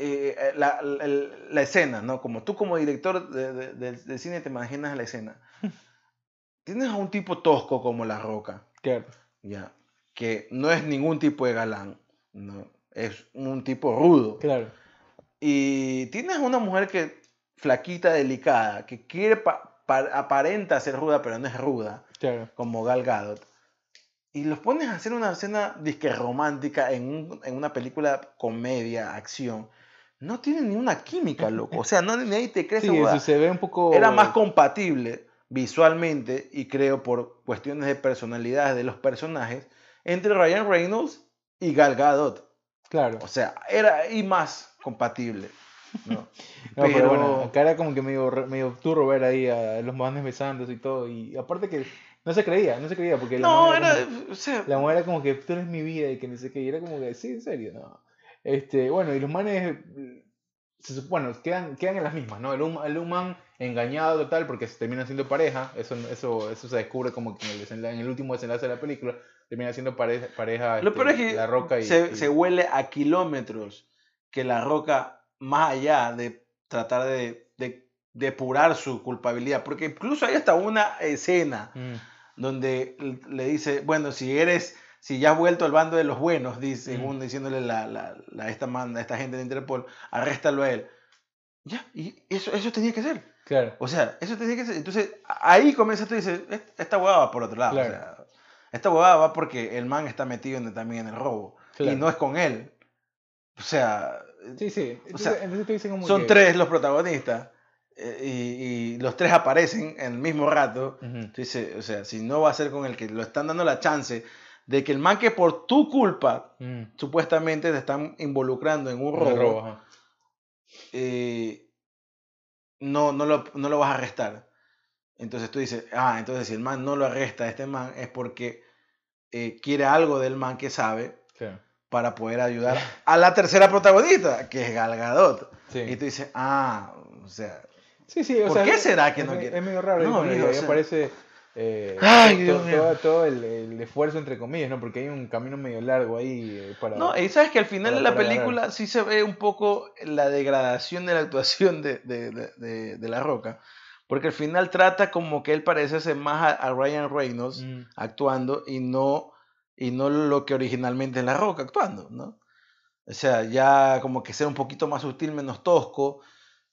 Eh, eh, la, la- la escena, ¿no? Como tú, como director de, de- de- de cine, te imaginas la escena. Tienes a un tipo tosco como La Roca, Claro. ya, que no es ningún tipo de galán, ¿no? Es un tipo rudo. Claro. Y tienes una mujer que flaquita, delicada, que quiere pa- pa- aparenta ser ruda, pero no es ruda, Claro. como Gal Gadot. Y los pones a hacer una escena disque romántica en, un- en una película comedia, acción. No tienen ni una química, loco. O sea, no, nadie te cree Sí, eso se ve un poco... Era más compatible visualmente y creo por cuestiones de personalidades de los personajes entre Ryan Reynolds y Gal Gadot. Claro. O sea, era y más compatible. ¿no? No, pero, Pero- bueno, acá era como que medio, medio turro ver ahí a los manes besándose y todo. Y aparte que no se creía, no se creía. Porque la No, man era. como- O sea, la mujer era como que tú eres mi vida y que no sé qué. Y era como que, sí, en serio, no. Este, bueno, y los manes, eh, se bueno, quedan, quedan en las mismas, ¿no? El, el human engañado total porque se terminan siendo pareja. Eso, eso, eso se descubre como que en el, desenla- en el último desenlace de la película. Termina siendo pareja, pareja lo este, peor es que La Roca y... se, y- se huele a kilómetros que la roca, más allá de tratar de, de depurar su culpabilidad, porque incluso hay hasta una escena Mm, donde le dice, bueno, si eres, si ya has vuelto al bando de los buenos, dice, Mm. según diciéndole la, la, la- esta, man- esta gente de Interpol, arréstalo a él. Ya, y eso, eso tenía que ser. claro. O sea, eso tenía que ser. Entonces, ahí comienza tú y dices, "Est- esta huevada va por otro lado. o Claro. sea, esta huevada va porque el man está metido en- también en el robo. Claro. Y no es con él. O sea, Sí, sí. O Entonces, sea, entonces te dicen como son que- tres los protagonistas. eh, y, y los tres aparecen en el mismo rato. Ujú. Tú dices, o sea, si no va a ser con el que lo están dando la chance de que el man que por tu culpa Mm. supuestamente te están involucrando en un robo, eh, no, no, lo, no lo vas a arrestar. Entonces tú dices, ah, entonces si el man no lo arresta a este man es porque eh, quiere algo del man que sabe para poder ayudar a la tercera protagonista, que es Gal Gadot. Sí. Y tú dices, ah, o sea, Sí, sí, o ¿Por sea, qué será que es no quiere? Es medio raro, No, o sea- aparece eh, Ay, to- Dios mío. todo, todo el, el esfuerzo entre comillas, ¿no? Porque hay un camino medio largo ahí eh, para... no, y sabes que al final de la agarrar. película sí se ve un poco la degradación de la actuación de, de, de- de- La Roca, porque al final trata como que él parece más a, a Ryan Reynolds Mm, actuando y no, y no lo que originalmente es La Roca actuando, ¿no? O sea, ya como que ser un poquito más sutil, menos tosco,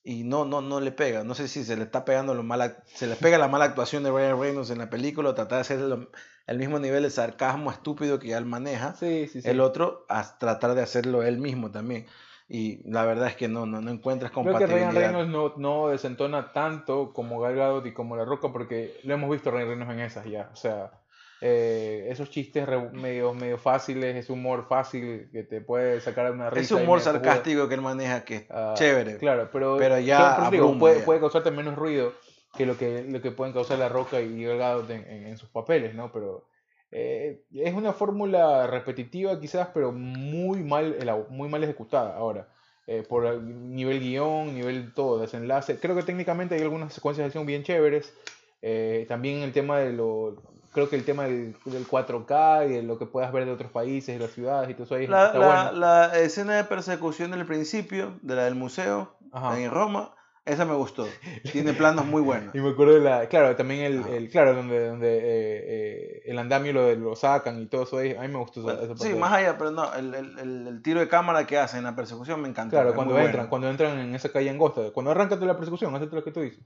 y no, no, no le pega. No sé si se le está pegando lo mala, se le pega la mala actuación de Ryan Reynolds en la película, o tratar de hacer lo- el mismo nivel de sarcasmo estúpido que ya él maneja, sí, sí, sí. el otro a tratar de hacerlo él mismo también. Y la verdad es que no, no, no encuentras Creo que compatibilidad. Ryan Reynolds no, no desentona tanto como Gal Gadot y como La Roca porque lo hemos visto a Ryan Reynolds en esas ya. O sea, eh, esos chistes medio, medio fáciles, ese humor fácil que te puede sacar una risa. Ese humor sarcástico que él maneja que es Ah, chévere. Claro, pero, Pero ya claro, digo, puede, ya. puede causarte menos ruido que lo que, lo que pueden causar La Roca y Gal Gadot en, en- en sus papeles, ¿no? Pero eh, es una fórmula repetitiva quizás, pero muy mal, muy mal ejecutada ahora. eh, por el nivel guion, nivel todo, desenlace. Creo que técnicamente hay algunas secuencias de acción bien chéveres. eh, también el tema de lo... Creo que el tema del, del 4K y de lo que puedas ver de otros países, de las ciudades y todo eso ahí La, está la- bueno. la escena de persecución del principio, de la del museo, Ajá. en Roma, esa me gustó. Tiene planos muy buenos. Y me acuerdo de la, claro, también el, el claro, donde, donde eh, eh, el andamio lo, lo sacan y todo eso ahí, a mí me gustó esa, esa Sí, más allá, pero no, el, el- el- tiro de cámara que hacen en la persecución me encantó. Claro, cuando entran, bueno. cuando entran en esa calle angosta, cuando arrancas de la persecución, hacete lo que tú dices.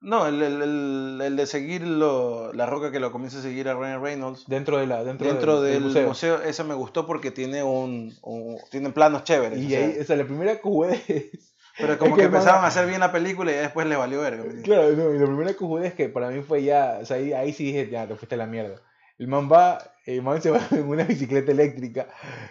No, el, el, el, el de seguir lo- la roca que lo comienza a seguir a Ryan Reynolds Dentro de la dentro, dentro del, del, del museo. ese me gustó porque tiene un, un- planos chéveres. Y o sea, ahí, sea, la primera que jugué es- pero como es que que el man- empezaron a hacer bien la película y después le valió verga. Claro, no, y la primera que jugué es que para mí fue ya, o sea, ahí, ahí sí dije, ya, te fuiste a la mierda. El man va, el man se va en una bicicleta eléctrica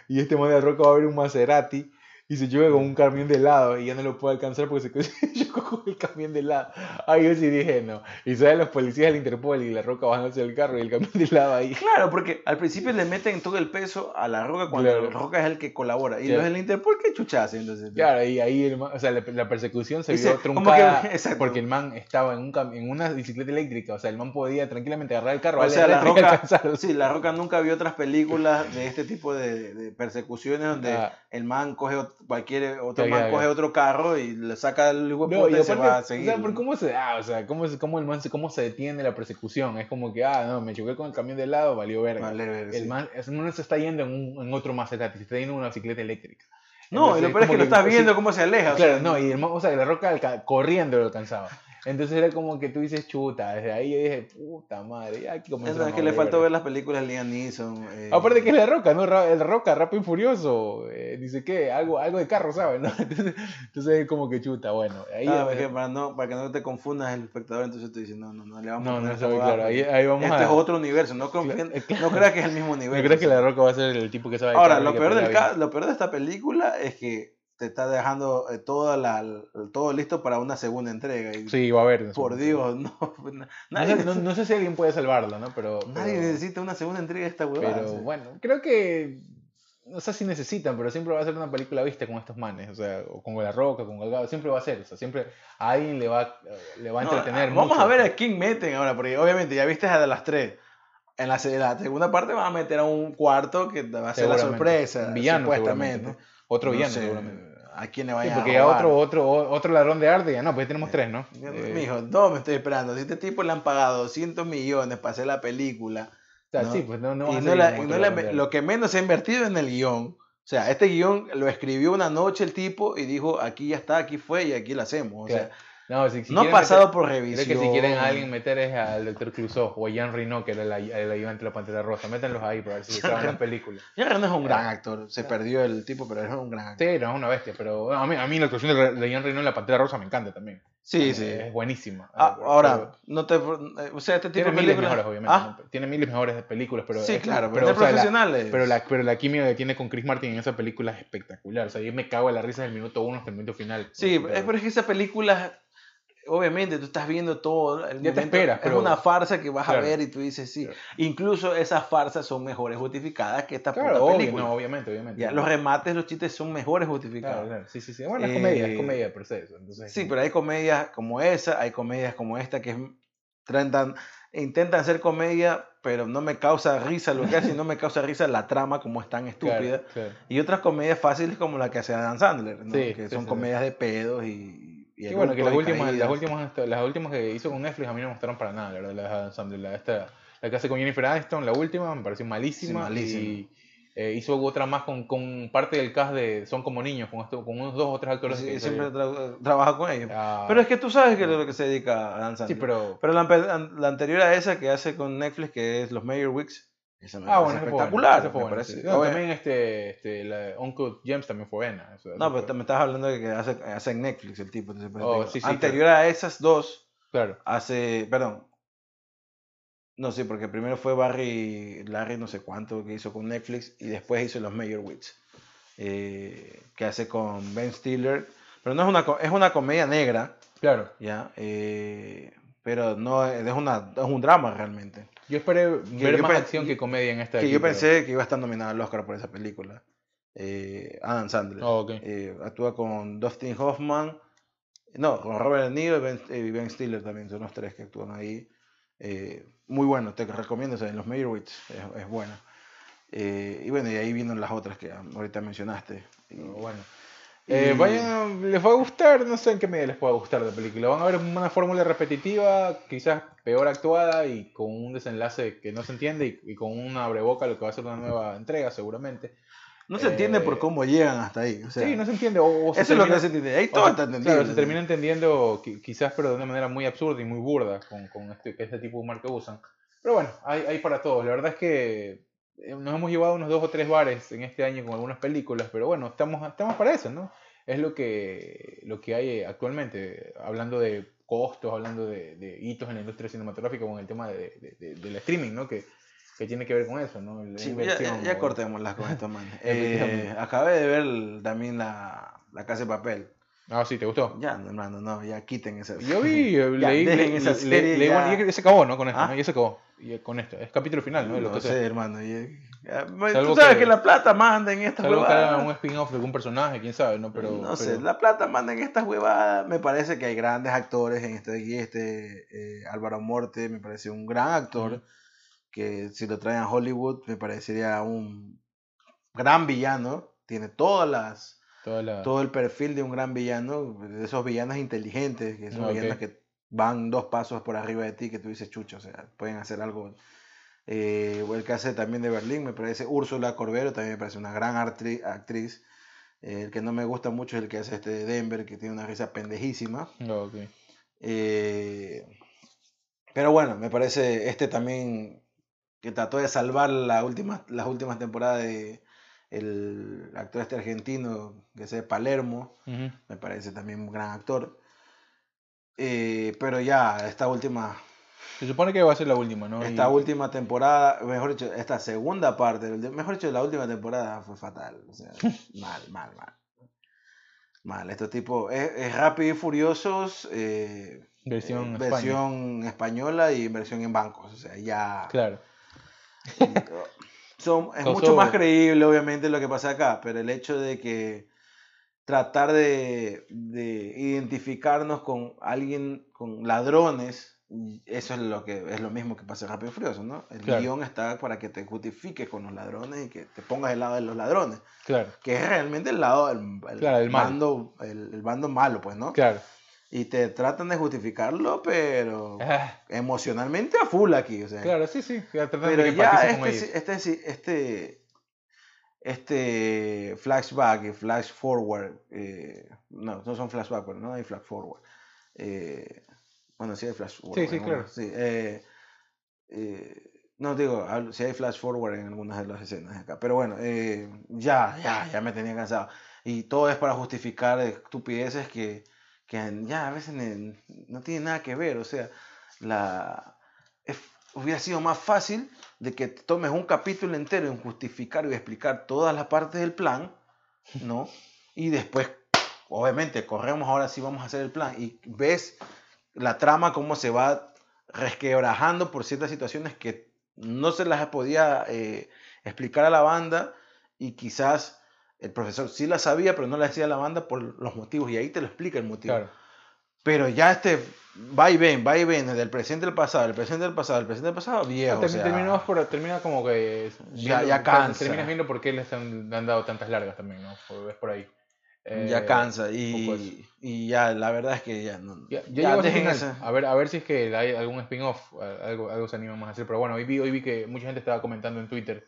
y este man de roca va a ver un Maserati y se choca con un camión de helado y ya no lo puede alcanzar porque se chocó con el camión de helado. Ahí yo sí dije, no. Y salen los policías del Interpol y la roca bajándose del carro y el camión de helado ahí. Claro, porque al principio le meten todo el peso a la roca cuando Claro. la roca es el que colabora. Y Claro. los del Interpol, ¿qué chuchas entonces? Claro, y ahí el man- o sea, la, la persecución se vio truncada que- porque el man estaba en, un cam- en una bicicleta eléctrica. O sea, el man podía tranquilamente agarrar el carro, O sea, la roca, sí, la roca nunca vio otras películas de este tipo de, de persecuciones donde Ah. El man coge ot- cualquier otro man coge otro carro y le saca el de No, y y se va a o seguir. sea, ¿por cómo se da? O sea, ¿cómo, cómo el man se, cómo se detiene la persecución? Es como que, ah, no, me choqué con el camión de lado, valió verga. Vale, verga, el sí. man, el man no se está yendo en, un, en otro Maserati, se está yendo en una bicicleta eléctrica. No, y lo peor es que como lo estás sí, viendo cómo se aleja. o Claro, sea, no, y el man, o sea, la roca corriendo lo alcanzaba. Entonces era como que tú dices, chuta, desde ahí yo dije, puta madre, ya aquí es comenzó es que le faltó ver las películas de Liam Neeson. eh, Aparte que es la roca, ¿no? El roca, rápido y furioso, eh, dice que algo, algo de carro, ¿sabes? ¿no? Entonces, entonces es como que chuta, bueno. Ahí ah, eh, es que para, no, para que no te confundas el espectador, entonces te dicen, no, no, no le vamos a no, poner no huevada, claro. Ahí, ahí vamos Este a. es otro universo, no, confíen- Claro, no creas que es el mismo ¿No universo. crees que la roca va a ser el tipo que sabe? Ahora, lo peor, del ca- lo peor de esta película es que te está dejando eh, toda la, todo listo para una segunda entrega. Y, Sí, va a haber. Por Dios, no. No Nadie, sé, no, no sé si alguien puede salvarla, ¿no? Pero. nadie pero- necesita una segunda entrega de esta huevada. Pero bueno, creo que. No sé si necesitan, pero siempre va a ser una película vista con estos manes. O sea, o con La Roca, con Galgado. Siempre va a ser. O sea, siempre a alguien le va, le va a No, entretener. vamos mucho. a ver a quién meten ahora, porque obviamente ya viste a las tres. En la, se- la segunda parte van a meter a un cuarto que va a ser la sorpresa. Un villano, supuestamente. ¿no? Otro No villano, seguramente. ¿A quién le Sí, vayan porque a ya robar? otro, otro, otro ladrón de arte, ya no, pues ya tenemos tres, ¿no? Eh, Mijo, dos me estoy esperando. Si este tipo le han pagado 200 millones para hacer la película. o sea, ¿no? sí, pues no, no y no la- y no arte. lo que menos se ha invertido en el guion. O sea, este guion lo escribió una noche el tipo y dijo, aquí ya está, aquí fue y aquí lo hacemos. O sea, No, si, si no pasado meter- por Creo revisión. que si quieren a alguien meter es al Dr. Clouseau o a Jean Reno, que era el, el ayudante de la Pantera Rosa. Métanlos ahí para ver si la Reno. película. Jean Reno es un gran actor. Se perdió el tipo, pero es un gran actor. Sí, no, es una bestia, pero a, mí, a mí la actuación de, de Jean Reno en la Pantera Rosa me encanta también. Sí, Eh, sí. Es buenísima. Ah, Eh, ahora, no te, o sea, este tipo Tiene de miles mejores, obviamente. Ah. Tiene miles mejores películas, pero. sí, es- claro, pero, pero, de sea, la- profesionales. pero, la, pero la química que tiene con Chris Martin en esa película es espectacular. O sea, yo me cago en la risa del minuto uno hasta el minuto final. Sí, Pero- es, pero es que esa película, obviamente, tú estás viendo todo. El Ya te esperas, pero- Es una farsa que vas Claro. a ver y tú dices sí. Claro. Incluso esas farsas son mejores justificadas que esta Claro, puta obvio, película. no, obviamente, obviamente. Ya, los remates, los chistes son mejores justificados. Sí, sí, sí. Bueno, es Eh, comedia, es comedia se. eso, Entonces, Sí, pero hay comedias como esa, hay comedias como esta que es- tratan, intentan hacer comedia, pero no me causa risa lo que hacen, no me causa risa la trama como es tan estúpida. Y otras comedias fáciles como la que hace Adam Sandler, ¿no? Sí, que sí, son sí, comedias de pedos y, y Sí, bueno, que las últimas, las últimas, esto- las últimas que hizo con Netflix a mí no me gustaron para nada, la verdad, las Adam Sandler. La, esta, la que hace con Jennifer Aniston, la última, me pareció malísima. Sí, malísima. Y eh, hizo otra más con, con parte del cast de Son como niños, con, esto, con unos dos o tres actores. Sí, que siempre tra- trabaja con ellos. Ah, Pero es que tú sabes que es lo que se dedica a Sí, Sandler. pero... Pero la, la anterior a esa que hace con Netflix, que es los Mayor Weeks, esa me Ah, bueno, esa fue buena, espectacular. fue me buena, parece. sí. No, Obvia- también este, este, la Uncle James también fue buena. eso- No, pero me estás hablando de que hace, hace en Netflix el tipo. entonces, Oh, sí, sí, Anterior a esas dos, Claro. hace, perdón. No, sí, porque primero fue Barry, Larry no sé cuánto que hizo con Netflix y después hizo los Mayor Weeks, eh, que hace con Ben Stiller. Pero no es una, es una comedia negra, Claro. ¿ya? Eh, pero no es, una, es un drama realmente. Yo esperé ver yo más acción que comedia en esta. Que yo aquí, pero- pensé que iba a estar nominado al Oscar por esa película. Eh, Adam Sandler. Oh. Eh, actúa con Dustin Hoffman. No, con Robert De Niro y Ben, y Ben Stiller también. Son los tres que actúan ahí. Eh, muy bueno, te recomiendo. o sea, en los Meyerowitz es, es buena. Eh, y bueno, y ahí vienen las otras que ahorita mencionaste. Y- Pero bueno. Eh, vayan, les va a gustar, no sé en qué medida les pueda gustar la película. Van a ver una fórmula repetitiva, quizás peor actuada y con un desenlace que no se entiende y, y con una abreboca lo que va a ser una nueva entrega seguramente. No se entiende por Eh, cómo llegan hasta ahí. o sea, sí, no se entiende. O, o se eso es lo que termina- no se entiende. Ahí todo está entendible. Claro, se termina entendiendo qui- quizás, pero de una manera muy absurda y muy burda con, con este, este tipo de humor que usan. Pero bueno, hay, hay para todos. La verdad es que eh, nos hemos llevado unos dos o tres bares en este año con algunas películas, pero bueno, estamos, estamos para eso, ¿no? Es lo que, lo que hay actualmente, hablando de costos, hablando de, de hitos en la industria cinematográfica con el tema de, de- de- del streaming, ¿no? Que, que tiene que ver con eso, ¿no? La Sí, ya, ya, ya cortémoslas con esto, man. Eh, acabé de ver también la, la Casa de Papel. Ah, sí, ¿te gustó? Ya, no, hermano, no, ya quiten esa. Yo vi, Ya, leí, dejen le- esa serie leí- ya. ya se acabó, ¿no? Con esto, ¿Ah? ¿no? Ya se acabó. Y con esto. Es capítulo final, ¿no? No que sé, hermano. Salvo tú sabes que- que, la plata manda en estas Salvo que huevadas. un spin-off de algún personaje, quién sabe, ¿no? Pero, no sé, pero- la plata manda en estas huevadas. Me parece que hay grandes actores en este aquí. Este eh, Álvaro Morte me parece un gran actor. Que si lo traen a Hollywood me parecería un gran villano. Tiene todas las la... todo el perfil de un gran villano, de esos villanos inteligentes, que son Ah, ok. villanos que van dos pasos por arriba de ti, que tú dices chucho, o sea, pueden hacer algo. Eh, o el que hace también de Berlín, me parece Úrsula Corbero, también me parece una gran actriz. Eh, el que no me gusta mucho es el que hace este de Denver, que tiene una risa pendejísima. Ah, ok. Eh, pero bueno, me parece este también que trató de salvar la última, las últimas temporadas de el actor este argentino que es de Palermo, Ujú. me parece también un gran actor. Eh, pero ya, esta última, Se supone que va a ser la última, ¿no? esta Y- última temporada, mejor dicho, esta segunda parte, mejor dicho, la última temporada fue fatal. O sea, mal, mal, mal. Mal, estos tipos, es, es rápido y furiosos, eh, Versión eh, versión española y versión en bancos. O sea, ya. Claro. Son, es mucho más creíble, obviamente, lo que pasa acá, pero el hecho de que tratar de, de identificarnos con alguien, con ladrones, eso es lo que es lo mismo que pasa en Rápido y Furioso, ¿no? El Claro. guion está para que te justifiques con los ladrones y que te pongas del lado de los ladrones, Claro. que es realmente el lado del el Claro, el bando, el, el bando malo, pues, ¿no? Claro. Y te tratan de justificarlo, pero Ah, emocionalmente a full aquí, o sea. claro, sí, sí. Pero de que ya este, este, sí- este, este flashback y flash forward, eh, no, no son flashback, pero no hay flash forward. Eh, bueno, sí hay flash forward. Sí, sí, claro. sí, eh, no digo, sí hay flash forward en algunas de las escenas acá, pero bueno, ya, ya, ya me tenía cansado. Y todo es para justificar estupideces que, que ya a veces no tienen nada que ver, o sea, la es- hubiera sido más fácil de que tomes un capítulo entero en justificar y explicar todas las partes del plan, ¿no? Y después, obviamente, corremos ahora sí vamos a hacer el plan y ves la trama cómo se va resquebrajando por ciertas situaciones que no se las podía eh, explicar a la banda y quizás el profesor sí la sabía, pero no la decía a la banda por los motivos y ahí te lo explica el motivo. Claro. Pero ya este va y ven, va y ven, del presente al pasado, el presente al pasado, el presente al pasado, viejo. Termi- o sea, terminamos por- termina como que. Ya- viendo- ya cansa. Terminas viendo por qué les han, le han dado tantas largas también, ¿no? Ves por ahí. ya Eh, cansa poco y, y ya, la verdad es que ya no. Ya, ya ya dejen esa- A ver, a ver si es que hay algún spin-off, algo, algo se animan más a hacer. Pero bueno, hoy vi, hoy vi que mucha gente estaba comentando en Twitter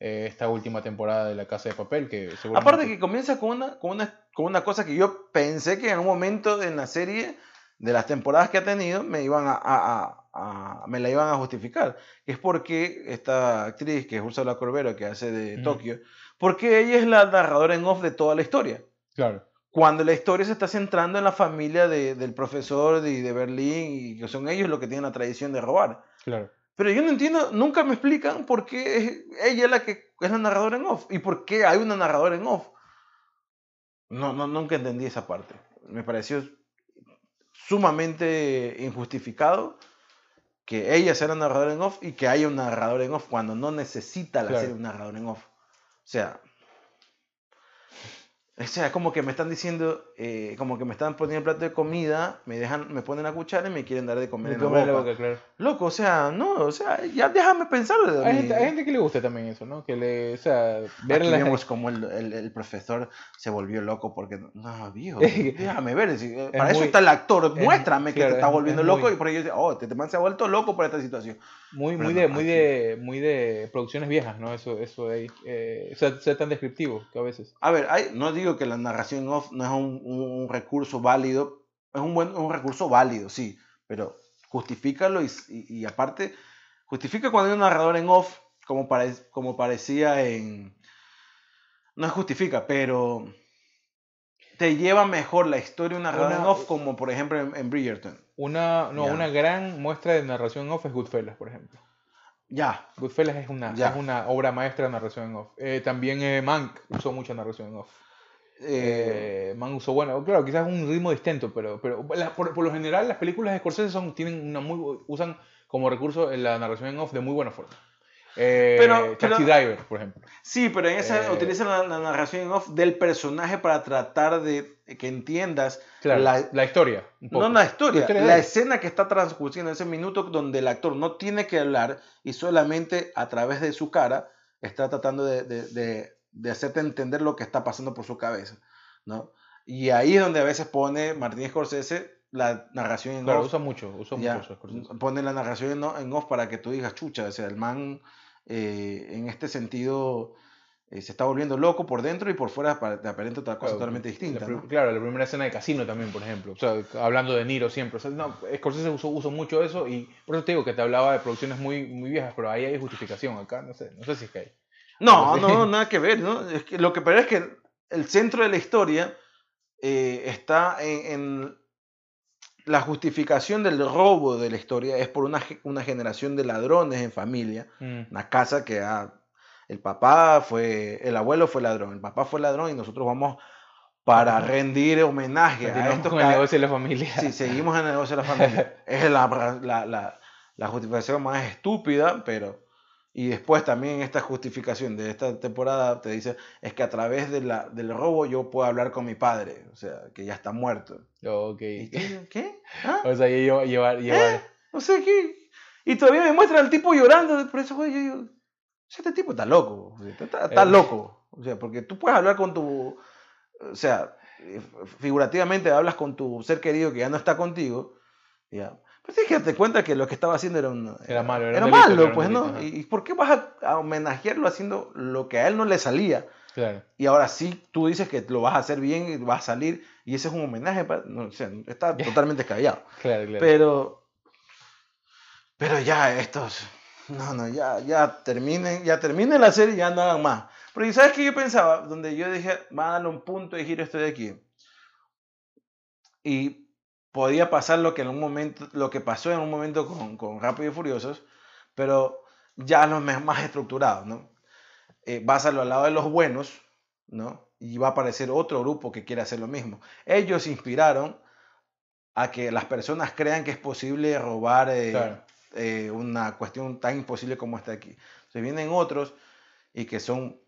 eh, esta última temporada de La Casa de Papel. que seguramente- Aparte que comienza con una, con, una, con una cosa que yo pensé que en un momento en la serie, de las temporadas que ha tenido, me, iban a, a- a- a- me la iban a justificar. Es porque esta actriz, que es Úrsula Corbero, que hace de. Tokio, porque ella es la narradora en off de toda la historia. Claro, cuando la historia se está centrando en la familia de- del profesor y de Berlín y que son ellos los que tienen la tradición de robar. claro. Pero yo no entiendo, nunca me explican por qué es ella la que es la narradora en off y por qué hay una narradora en off. No, no, nunca entendí esa parte. Me pareció sumamente injustificado que ella sea la narradora en off y que haya un narrador en off cuando no necesita la Claro. serie un narrador en off. O sea, O sea, es como que me están diciendo, eh, como que me están poniendo el plato de comida, me dejan, me ponen la cuchara y me quieren dar de comer en la boca. boca, claro. Loco, o sea, no, o sea, ya déjame pensar. Hay gente, hay gente que le gusta también eso, ¿no? Que le, o sea, ver Aquí la vemos como el, el- el profesor se volvió loco porque, no, viejo, déjame ver, eh, para eso muy- está el actor, es- muéstrame que claro, te está es- volviendo es loco muy- y por ello dice, oh, este man se ha vuelto loco por esta situación. muy, Pero muy no, de, muy de, muy de producciones viejas, ¿no? Eso, eso ahí. Eh, o sea, ser tan descriptivo que a veces. A ver, hay, no digo que la narración off no es un, un- un recurso válido, es un buen un recurso válido, sí, pero justifícalo y, y- y aparte, justifica cuando hay un narrador en off, como, pare- como parecía en... No justifica, pero te lleva mejor la historia un narrador en Una- off, como por ejemplo en, en Bridgerton. Una, no, una gran muestra de narración off es Goodfellas, por ejemplo. Ya, Goodfellas es una, es una obra maestra de narración en off. Eh, también eh, Mank usó mucha narración en off. Eh, Mank usó, bueno, claro, quizás un ritmo distinto, pero, pero la- por, por lo general las películas de Scorsese son, tienen una muy, bu- usan como recurso la narración en off de muy buena forma. Eh, Pero- Taxi pero- Driver, por ejemplo. sí, pero en esa Eh, utilizan la, la narración en off del personaje para tratar de que entiendas Claro, la- la, historia. Un poco. No la historia, La historia escena que está transcurriendo, ese minuto donde el actor no tiene que hablar y solamente a través de su cara está tratando de, de- de- de hacerte entender lo que está pasando por su cabeza, ¿no? Y ahí es donde a veces pone Martín Scorsese la narración en Claro, off. usa mucho, usa ya, mucho Scorsese. pone la narración en, off para que tú digas, chucha, o sea, el man eh, en este sentido eh, se está volviendo loco por dentro y por fuera aparenta otra cosa Claro, totalmente distinta, la ¿no? Claro, la primera escena de Casino también, por ejemplo. O sea, hablando de Niro siempre. O sea, no, Scorsese usó, usó mucho eso y por eso te digo que te hablaba de producciones muy, muy viejas, pero ahí hay justificación. Acá no sé, no sé si es que hay. No, no, nada que ver, ¿no? Es que lo que pero es que el centro de la historia eh, está en, en la justificación del robo de la historia es por una, una generación de ladrones en familia, Mm, una casa que ha- el papá fue, el abuelo fue ladrón, el papá fue ladrón y nosotros vamos para rendir homenaje a Continuamos estos con el negocio de la familia. Sí, seguimos en el negocio de la familia. Es la, la, la, la justificación más estúpida, pero... Y después también esta justificación de esta temporada te dice, es que a través de la, del robo yo puedo hablar con mi padre, o sea, que ya está muerto. Ok. ¿Y qué? ¿Qué? ¿Ah? O sea, llevar, llevar, llevar. No sé qué. Y todavía me muestran al tipo llorando, por eso, güey, yo digo, este tipo está loco, o sea, está, está Eh. loco. O sea, porque tú puedes hablar con tu, o sea, eh, figurativamente hablas con tu ser querido que ya no está contigo, ya. Pero tienes que darte cuenta que lo que estaba haciendo era un... Era malo, era Era, un delito, malo, era un pues, ¿no? delito, ajá. ¿Y por qué vas a, a homenajearlo haciendo lo que a él no le salía? Claro. Y ahora sí, tú dices que lo vas a hacer bien y vas a salir, y ese es un homenaje, para, no, o sea, está totalmente descabellado. Claro, claro. Pero, pero ya estos, no, no, ya, ya terminen, ya terminen la serie y ya no hagan más. Pero ¿y sabes qué yo pensaba? Donde yo dije, va a darle un punto de giro esto de aquí. Y podía pasar lo que en un momento, lo que pasó en un momento con, con Rápido y Furiosos, pero ya los más estructurados, ¿no? Eh, vas a al lado de los buenos, ¿no? Y va a aparecer otro grupo que quiere hacer lo mismo. Ellos inspiraron a que las personas crean que es posible robar eh, Claro. eh, una cuestión tan imposible como esta aquí. Se vienen otros y que son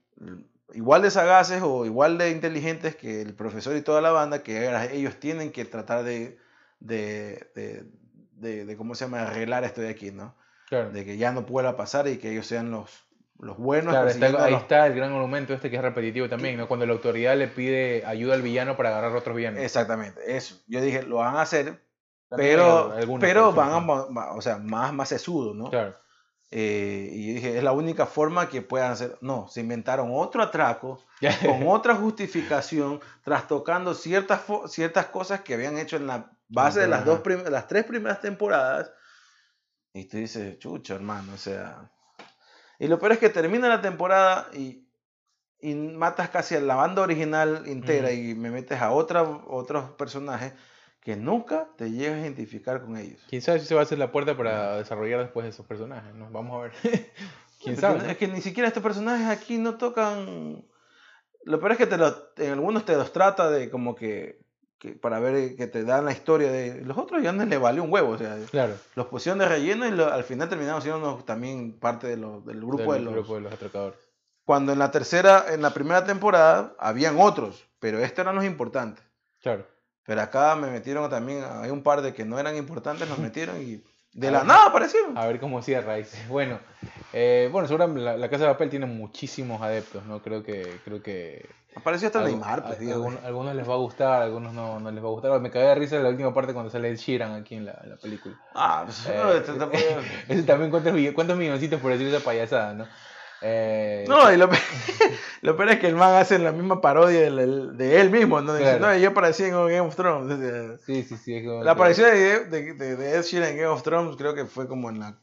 igual de sagaces o igual de inteligentes que el profesor y toda la banda, que ellos tienen que tratar de, de, de, de- de, ¿cómo se llama?, arreglar esto de aquí, ¿no? claro. De que ya no pueda pasar y que ellos sean los, los buenos. Claro, está- ahí los- está el gran argumento este que es repetitivo también, ¿no? Cuando la autoridad le pide ayuda al villano para agarrar a otros villanos. Exactamente, eso. Yo dije, lo van a hacer, También pero, algunos, pero van a, o sea, más, más sesudo, ¿no? Claro. Eh, y yo dije, es la única forma que puedan hacer. No, se inventaron otro atraco con otra justificación, trastocando ciertas, ciertas cosas que habían hecho en la base de las, dos las tres primeras temporadas. Y tú dices, chucho, hermano, o sea. Y lo peor es que termina la temporada y, y matas casi a la banda original entera y me metes a otra, otros personajes que nunca te llegas a identificar con ellos. ¿Quién sabe si se va a hacer la puerta para desarrollar después esos personajes? ¿no? Vamos a ver. ¿Quién sabe? Es que ni siquiera estos personajes aquí no tocan. Lo peor es que te lo- en algunos te los trata de como que, que para ver que te dan la historia de. Los otros ya no les valió un huevo. O sea, Claro. los pusieron de relleno y lo- al final terminaron siendo unos- también parte de los- del grupo del de los. grupo de los atracadores. Cuando en la tercera, en la primera temporada, habían otros. pero estos eran los importantes. Claro. Pero acá me metieron también, hay un par de que no eran importantes, los metieron y de A la ver. nada aparecieron. A ver cómo cierra, dice. Bueno, eh, bueno, seguramente la, la Casa de Papel tiene muchísimos adeptos, ¿no? Creo que, creo que Apareció hasta Neymar, pues, algún- algunos les va a gustar, algunos no, no les va a gustar. Me cagué de risa en la última parte cuando sale el Sheeran aquí en la, película. Ah, pues, Eh, no, este tampoco- Ese también cuántos, cuántos milloncitos por decir esa payasada, ¿no? Eh, No, y lo, lo peor es que el man hace la misma parodia de, él mismo, ¿no? Dice, Claro. no, yo aparecí en Game of Thrones. Dice, Sí, sí, sí. es como La aparición de, de, Ed Sheeran en Game of Thrones creo que fue como en la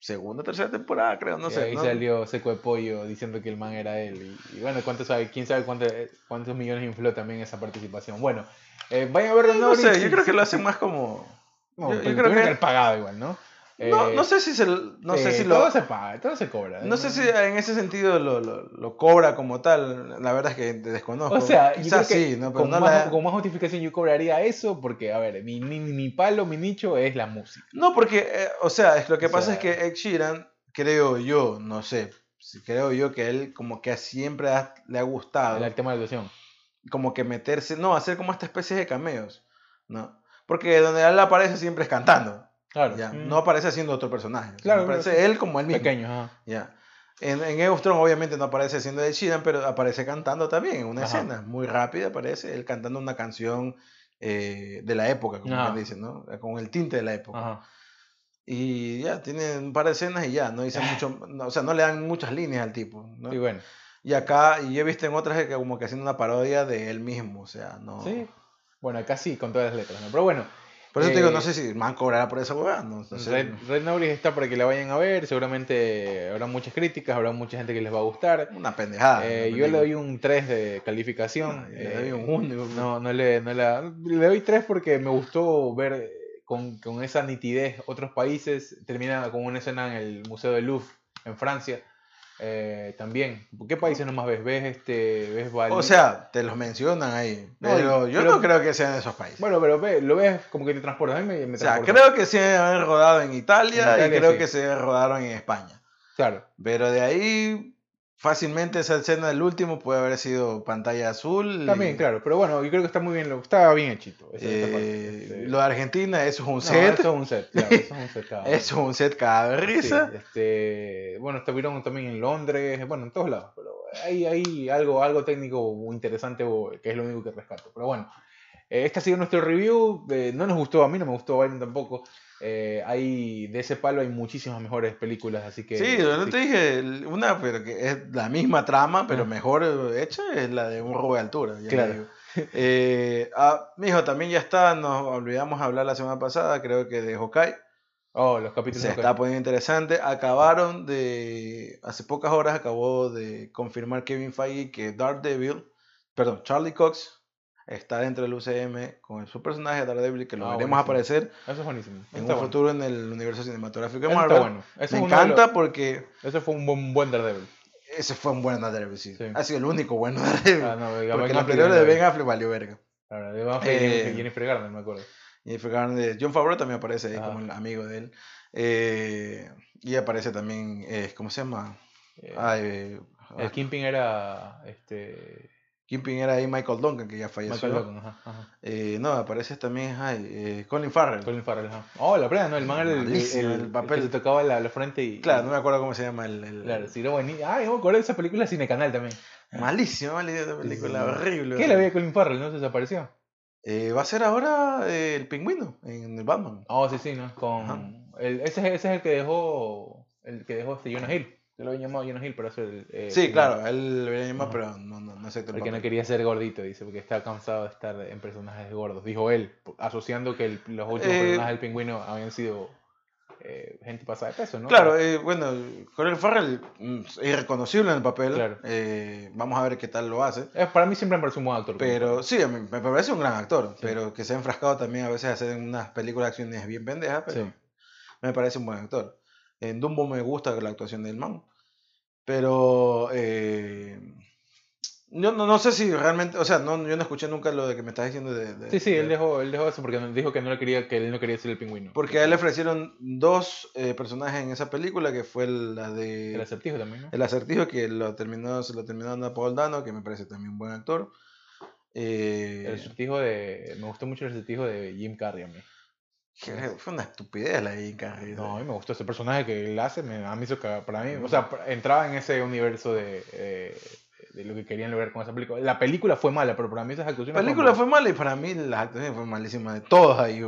segunda o tercera temporada, creo, no y sé. ahí ¿no? salió Seco de Pollo diciendo que el man era él. Y, y bueno, ¿cuánto sabe? ¿quién sabe cuánto- cuántos millones infló también esa participación? Bueno, eh, vayan a verlo No Netflix, sé, yo creo que lo hacen más como... No, yo- creo que- pagado igual, ¿no? No, Eh, no sé si se, no sé sí, si lo... Todo se paga, todo se cobra. No sé si en ese sentido lo, lo, lo cobra como tal, la verdad es que te desconozco. O sea, quizás sí, ¿no? Pero con, no, más, la- con más justificación yo cobraría eso porque, a ver, mi, mi, mi palo, mi nicho es la música. no, porque, eh, o sea, es, lo que O pasa es sea- que Ed Sheeran, creo yo, no sé, creo yo que él como que siempre ha- le ha gustado, El tema de la actuación. como que meterse, no, hacer como esta especie de cameos, ¿no? Porque donde él aparece siempre es cantando, Claro. ya, Mm. no aparece haciendo otro personaje, Claro, aparece él como él mismo. Pequeño, ajá. Ya. En, en Thrones obviamente no aparece siendo Ed Sheeran, pero aparece cantando también en una Ajá. escena muy rápida, aparece él cantando una canción eh, de la época, como Ajá. quien dice, ¿no? Con el tinte de la época. Ajá. Y ya, tiene un par de escenas y ya, no dice mucho, no, o sea, no le dan muchas líneas al tipo, ¿no? Y bueno, Y acá, y yo he visto en otras que como que haciendo una parodia de él mismo, o sea, no... sí. Bueno, acá sí, con todas las letras, ¿no? Pero bueno, Por eso te digo, Eh, no sé si man cobrará por esa hueá, no, no sé. Red, Red está para que la vayan a ver. Seguramente habrá muchas críticas, habrá mucha gente que les va a gustar. Una pendejada. Eh, la yo le doy un 3 de calificación. Ah, yo le doy eh, un uno, digo, no, no le, no la, le doy 3 porque me gustó ver eh, con, con esa nitidez otros países. Termina con una escena en el Museo del Louvre, en Francia. Eh, también. ¿Qué países nomás ves? ¿Ves este ves Bali? O sea, te los mencionan ahí, No, pero y- yo pero- no creo que sean esos países. Bueno, pero ve, lo ves como que te transporta. A mí me, me o sea, creo que sí han rodado en Italia, En Italia, y creo sí. que se rodaron en España. Claro. Pero de ahí, fácilmente esa escena del último puede haber sido pantalla azul. También, y- claro. Pero bueno, yo creo que está muy bien, está bien hechito. esa- parte. eh, Este, Lo de Argentina, eso es un no, set. eso es un set, claro. Eso es un set. cada- Eso es un set cada Sí, risa. este, bueno, estuvieron también en Londres, bueno, en todos lados, pero hay, hay algo, algo técnico interesante que es lo único que rescato. Pero bueno, eh, este ha sido nuestro review. eh, no nos gustó, a mí no me gustó Byron tampoco. Eh, hay, de ese palo hay muchísimas mejores películas, así que... Sí, yo sí. te dije una, pero que es la misma trama, pero Ah. mejor hecha, es la de un robo de altura. ya Claro. digo. Eh, ah, mijo, también ya está, nos olvidamos hablar la semana pasada, creo que de Hawkeye. Oh, los capítulos. Se está poniendo interesante. Acabaron de, hace pocas horas acabó de confirmar Kevin Feige que Daredevil, perdón, Charlie Cox está dentro del UCM con su personaje Daredevil que lo Ah, veremos buenísimo. aparecer Eso es buenísimo. Eso en un está bueno. futuro en el universo cinematográfico de Marvel. bueno. Eso Me de encanta porque Eso fue un buen, buen Daredevil. ese fue un buen Daredevil, sí. Sí. Ha sido el único bueno Daredevil. Ah, no, porque el anterior de. Ben Affleck valió verga. Claro, de Ben Affleck y Eh, Jennifer- Jennifer Garner, me acuerdo. Fue grande. John Favreau también aparece ahí como el amigo de él. Eh, y aparece también, eh, ¿cómo se llama? Ay, el Kingpin era este Kingpin era ahí Michael Duncan, que ya falleció. Michael Duncan, ajá, ajá. Eh, no, aparece también ay, eh, Colin Farrell. Colin Farrell, ajá. Oh, la plena, ¿no? El man era el, el, papel. que se tocaba la, la frente y... Claro, no me acuerdo cómo se llama el... el- Claro, sí, era buenísimo. Ah, yo me acuerdo de esa película de Cinecanal también. Malísimo, malísimo esa película, Sí. horrible. ¿Qué vi de Colin Farrell? ¿No se desapareció? Eh, va a ser ahora el pingüino en el Batman. Oh, sí, sí, ¿no? Con... Ese, es- ese es el que dejó... El que dejó este Jonah Hill. Yo lo había llamado Jonah Hill para hacer el... eh, sí, el- claro, él lo había llamado, Ajá. pero no, no, no el Porque no quería ser gordito, dice, porque estaba cansado de estar en personajes gordos. Dijo él, asociando que el- los últimos Eh, personajes del pingüino habían sido eh, gente pasada de peso, ¿no? Claro, eh, bueno, Colin Farrell mm, es irreconocible en el papel. Claro. Eh, vamos a ver qué tal lo hace. Para mí siempre me parece un buen actor. Pero sí, a mí me parece un gran actor, Sí. pero que se ha enfrascado también a veces a hacer unas películas de acciones bien pendejas, pero Sí. me parece un buen actor. En Dumbo me gusta la actuación del man, pero eh, yo no, no sé si realmente, o sea, no, yo no escuché nunca lo de que me estás diciendo de... de- Sí, sí, él de- dejó, él dejó eso porque dijo que no le quería, que él no quería ser el pingüino. Porque a él le ofrecieron dos eh, personajes en esa película, que fue la de... El acertijo también, ¿no? El acertijo que lo terminó, se lo terminó dando a Paul Dano, que me parece también un buen actor. Eh, El acertijo de. Me gustó mucho el acertijo de Jim Carrey a mí. fue una estupidez la de Carrey. No, a mí me gustó ese personaje que él hace, me, a mí hizo cagar. Para mí, o sea, entraba en ese universo de, eh, de lo que querían lograr con esa película. La película fue mala, pero para mí esas La actuaciones. película fueron fue mala y para mí las actuaciones fueron malísimas de todos ahí.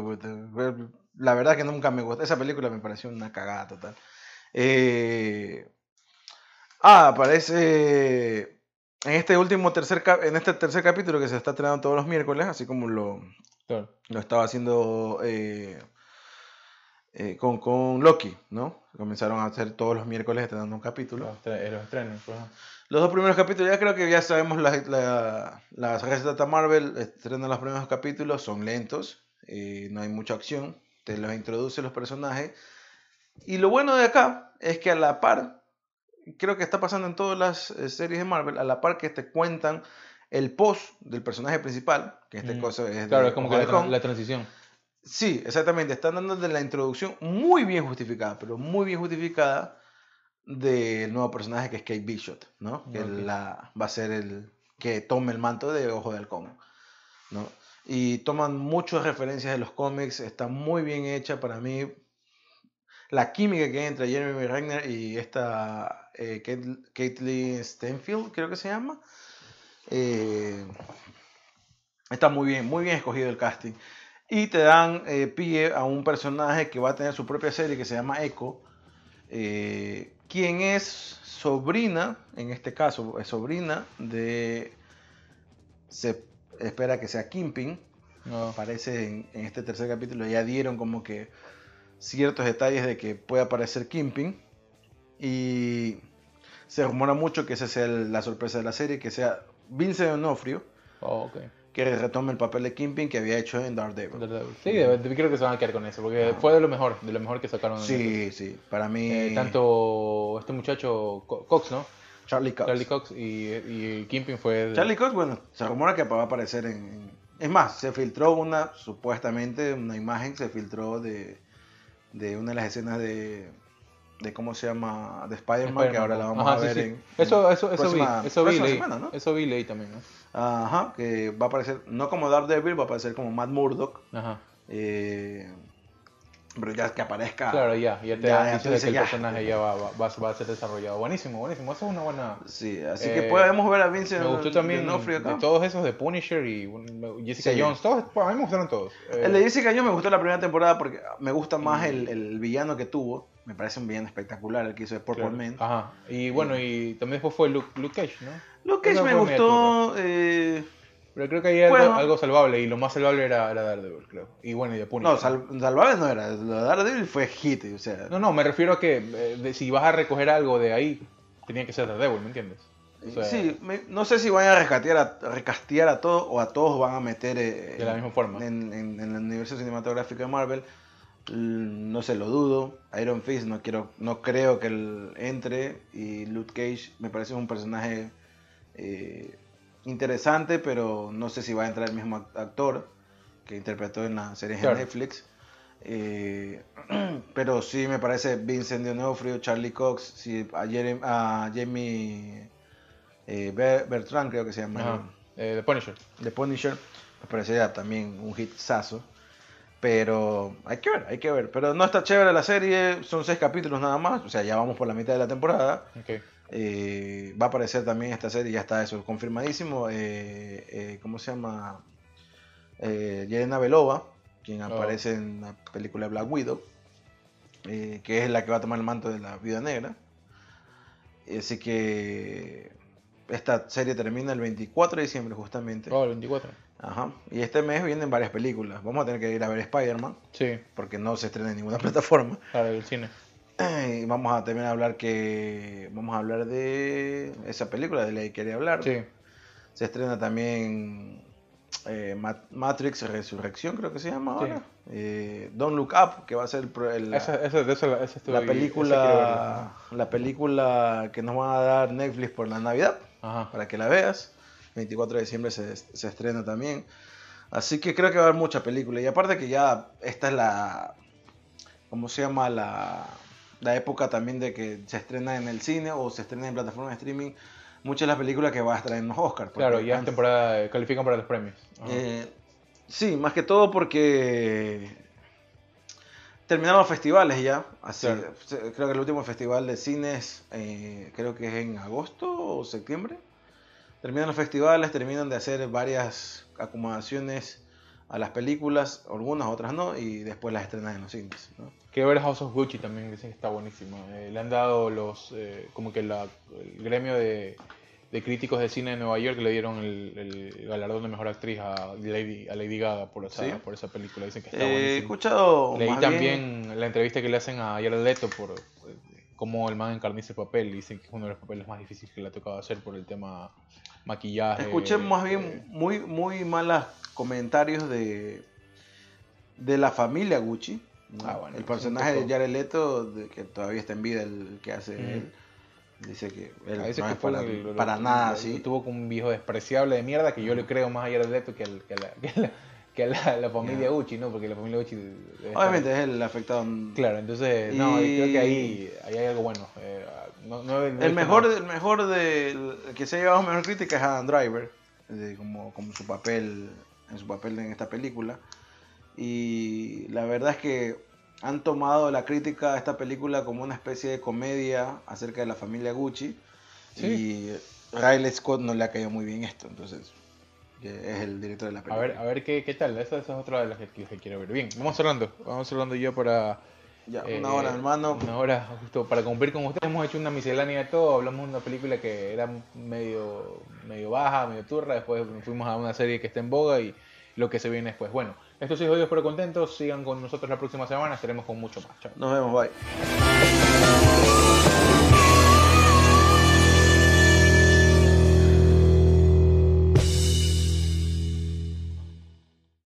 La verdad que nunca me gustó. Esa película me pareció una cagada total. Eh, Ah, aparece en este último tercer en este tercer capítulo que se está estrenando todos los miércoles, así como lo, Claro. lo estaba haciendo eh, eh, con, con Loki, ¿no? Comenzaron a hacer todos los miércoles estrenando un capítulo. Los, estrenos. pues. Los dos primeros capítulos, ya creo que ya sabemos la, la, las recetas de Marvel, estrenan los primeros capítulos, son lentos, eh, no hay mucha acción, te los introduce los personajes. Y lo bueno de acá es que a la par, creo que está pasando en todas las eh, series de Marvel, a la par que te cuentan el post del personaje principal, que en este Mm. caso es Claro, de es como que la, Halcón. la transición. Sí, exactamente. Están dando de la introducción muy bien justificada, pero muy bien justificada del nuevo personaje que es Kate Bishop, ¿no? Que Ok. la, va a ser el que tome el manto de Ojo de Halcón, ¿no? Y toman muchas referencias de los cómics, está muy bien hecha para mí. La química que hay entre Jeremy Renner y esta eh, Kate- Caitlin Stenfield, creo que se llama. Eh, está muy bien, muy bien escogido el casting. Y te dan eh, pie a un personaje que va a tener su propia serie que se llama Echo, eh, quien es sobrina, en este caso, es sobrina de. Se espera que sea Kimping. No. Aparece en, este tercer capítulo, ya dieron como que ciertos detalles de que puede aparecer Kimping. Y se rumora mucho que esa sea la sorpresa de la serie, que sea Vincent D'Onofrio, Oh, ok. que retome el papel de Kimping que había hecho en Daredevil. Daredevil. Sí, de- creo que se van a quedar con eso, porque fue de lo mejor, de lo mejor que sacaron. Sí, sí, para mí. Eh, tanto este muchacho Co- Cox, ¿no? Charlie Cox. Charlie Cox y, y Kingpin fue. de- Charlie Cox, bueno, se rumora que va a aparecer en- Es más, se filtró una, supuestamente, una imagen, se filtró de, de una de las escenas de, de ¿cómo se llama? De Spider-Man, que Spider-Man. ahora la vamos Ajá, a sí, ver sí. en... Eso, eso, eso próxima- vi, eso vi, leí. semana, ¿no? Eso vi, leí también, ¿no? Ajá, que va a aparecer, no como Daredevil, va a aparecer como Matt Murdock. Ajá. eh, pero ya que aparezca... Claro, ya, ya te Ya, dan ya dices, que el ya. personaje ya va, va, va- a ser desarrollado. Buenísimo, buenísimo. Eso es una buena. Sí, así Eh, que podemos ver a Vincent Me gustó también D'Onofrio acá. de todos esos de Punisher y Jessica Sí. Jones. Todos, a mí me gustaron todos. Eh, El de Jessica Jones me gustó la primera temporada porque me gusta más Y- el, el villano que tuvo. Me parece un villano espectacular el que hizo de Purple claro. Man. Ajá. Y bueno, y también después fue Luke, Luke Cage, ¿no? Que Esa me gustó. eh, Pero creo que ahí Bueno. algo, algo salvable y lo más salvable era, era Daredevil, creo. Y bueno, y de Punisher. no, sal- salvable no era. Lo de Daredevil fue hit. O sea, No, no, me refiero a que eh, de- si vas a recoger algo de ahí, tenía que ser Daredevil, ¿me entiendes? O sea, sí, me- no sé si van a recastear a, recastear a todos o a todos van a meter eh, De la misma forma. En, en- en el universo cinematográfico de Marvel. No se lo dudo. Iron Fist no quiero, no creo que él entre. Y Luke Cage me parece un personaje eh, interesante, pero no sé si va a entrar el mismo act- actor que interpretó en las series Claro. de Netflix. Eh, pero sí me parece Vincent D'Onofrio, Charlie Cox, sí, a, Jerem- a Jamie eh, Ber- Bertrand creo que se llama, Ajá. The Punisher. de Punisher, me parecería también un hitazo. Pero hay que ver, hay que ver. Pero no está chévere la serie, son seis capítulos nada más, o sea, ya vamos por la mitad de la temporada. Eh, va a aparecer también esta serie, ya está eso confirmadísimo. eh, eh, ¿Cómo se llama? Yelena Belova, quien Oh. aparece en la película Black Widow, que es la que va a tomar el manto de la Viuda Negra. Así que esta serie termina el 24 de diciembre, justamente. Oh, el 24. Ajá. Y este mes vienen varias películas. Vamos a tener que ir a ver Spider-Man, Sí, porque no se estrena en ninguna plataforma. claro, el cine. Y vamos a también hablar que vamos a hablar de esa película de la que quería hablar. Sí. Se estrena también eh, Ma- Matrix Resurrección, creo que se llama ahora. Sí. Eh, Don't Look Up, que va a ser el la, Esa, esa, esa, estuve- la película la película que nos van a dar Netflix por la Navidad. Ajá. para que la veas. 24 de diciembre se, se estrena también. Así que creo que va a haber mucha película. Y aparte que ya esta es la... ¿Cómo se llama? La, la época también de que se estrena en el cine o se estrena en plataforma de streaming muchas de las películas que va a estar en los Oscars. Claro, ya antes- temporada, califican para los premios. Eh, sí, más que todo porque terminaron los festivales ya. Así, Claro. se- Creo que el último festival de cines, eh, creo que es en agosto o septiembre. Terminan los festivales, terminan de hacer varias acomodaciones a las películas, algunas, otras no, y después las estrenan en los cines. ¿no? Quiero ver House of Gucci también, dicen que está buenísimo. Eh, le han dado los, eh, como que la- el gremio de, de críticos de cine de Nueva York le dieron el, el galardón de mejor actriz a Lady, a Lady Gaga por esa, ¿Sí? por esa película. Dicen que está Eh, he buenísimo. escuchado Leí también bien- la entrevista que le hacen a Jared Leto por eh, cómo el man encarniza el papel. Dicen que es uno de los papeles más difíciles que le ha tocado hacer por el tema maquillaje. Escuché más eh, bien muy, muy malos comentarios de, de la familia Gucci. Ah, bueno, el personaje de Jared Leto, de que todavía está en vida, el que hace él, dice que él A veces no que es para, nada así. Tuvo como un viejo despreciable de mierda que yo le creo más a Jared Leto que, al- que, a la, que, a la, que la- la familia Ya. Gucci, ¿no? Porque la familia Gucci... Obviamente es el afectado. Claro, entonces, no, Y- creo que ahí, ahí hay algo bueno. Eh, no, no, no El mejor, el mejor de, el que se ha llevado mejor crítica es Adam Driver, de como, como su papel, en su papel en esta película. Y la verdad es que han tomado la crítica a esta película como una especie de comedia acerca de la familia Gucci. Sí. Y Riley Scott no le ha caído muy bien esto, entonces que es el director de la A película. ver, a ver qué, qué tal. Esa, esa es otra de las que, que quiero ver. Bien, vamos hablando. Vamos hablando yo para. ya, eh, una hora, hermano. Una hora, justo para cumplir con ustedes. Hemos hecho una miscelánea de todo. Hablamos de una película que era medio, medio baja, medio turra. Después fuimos a una serie que está en boga y lo que se viene después. Bueno, estos hijos espero contentos. Sigan con nosotros la próxima semana. Estaremos con mucho más. Chao. Nos vemos, bye.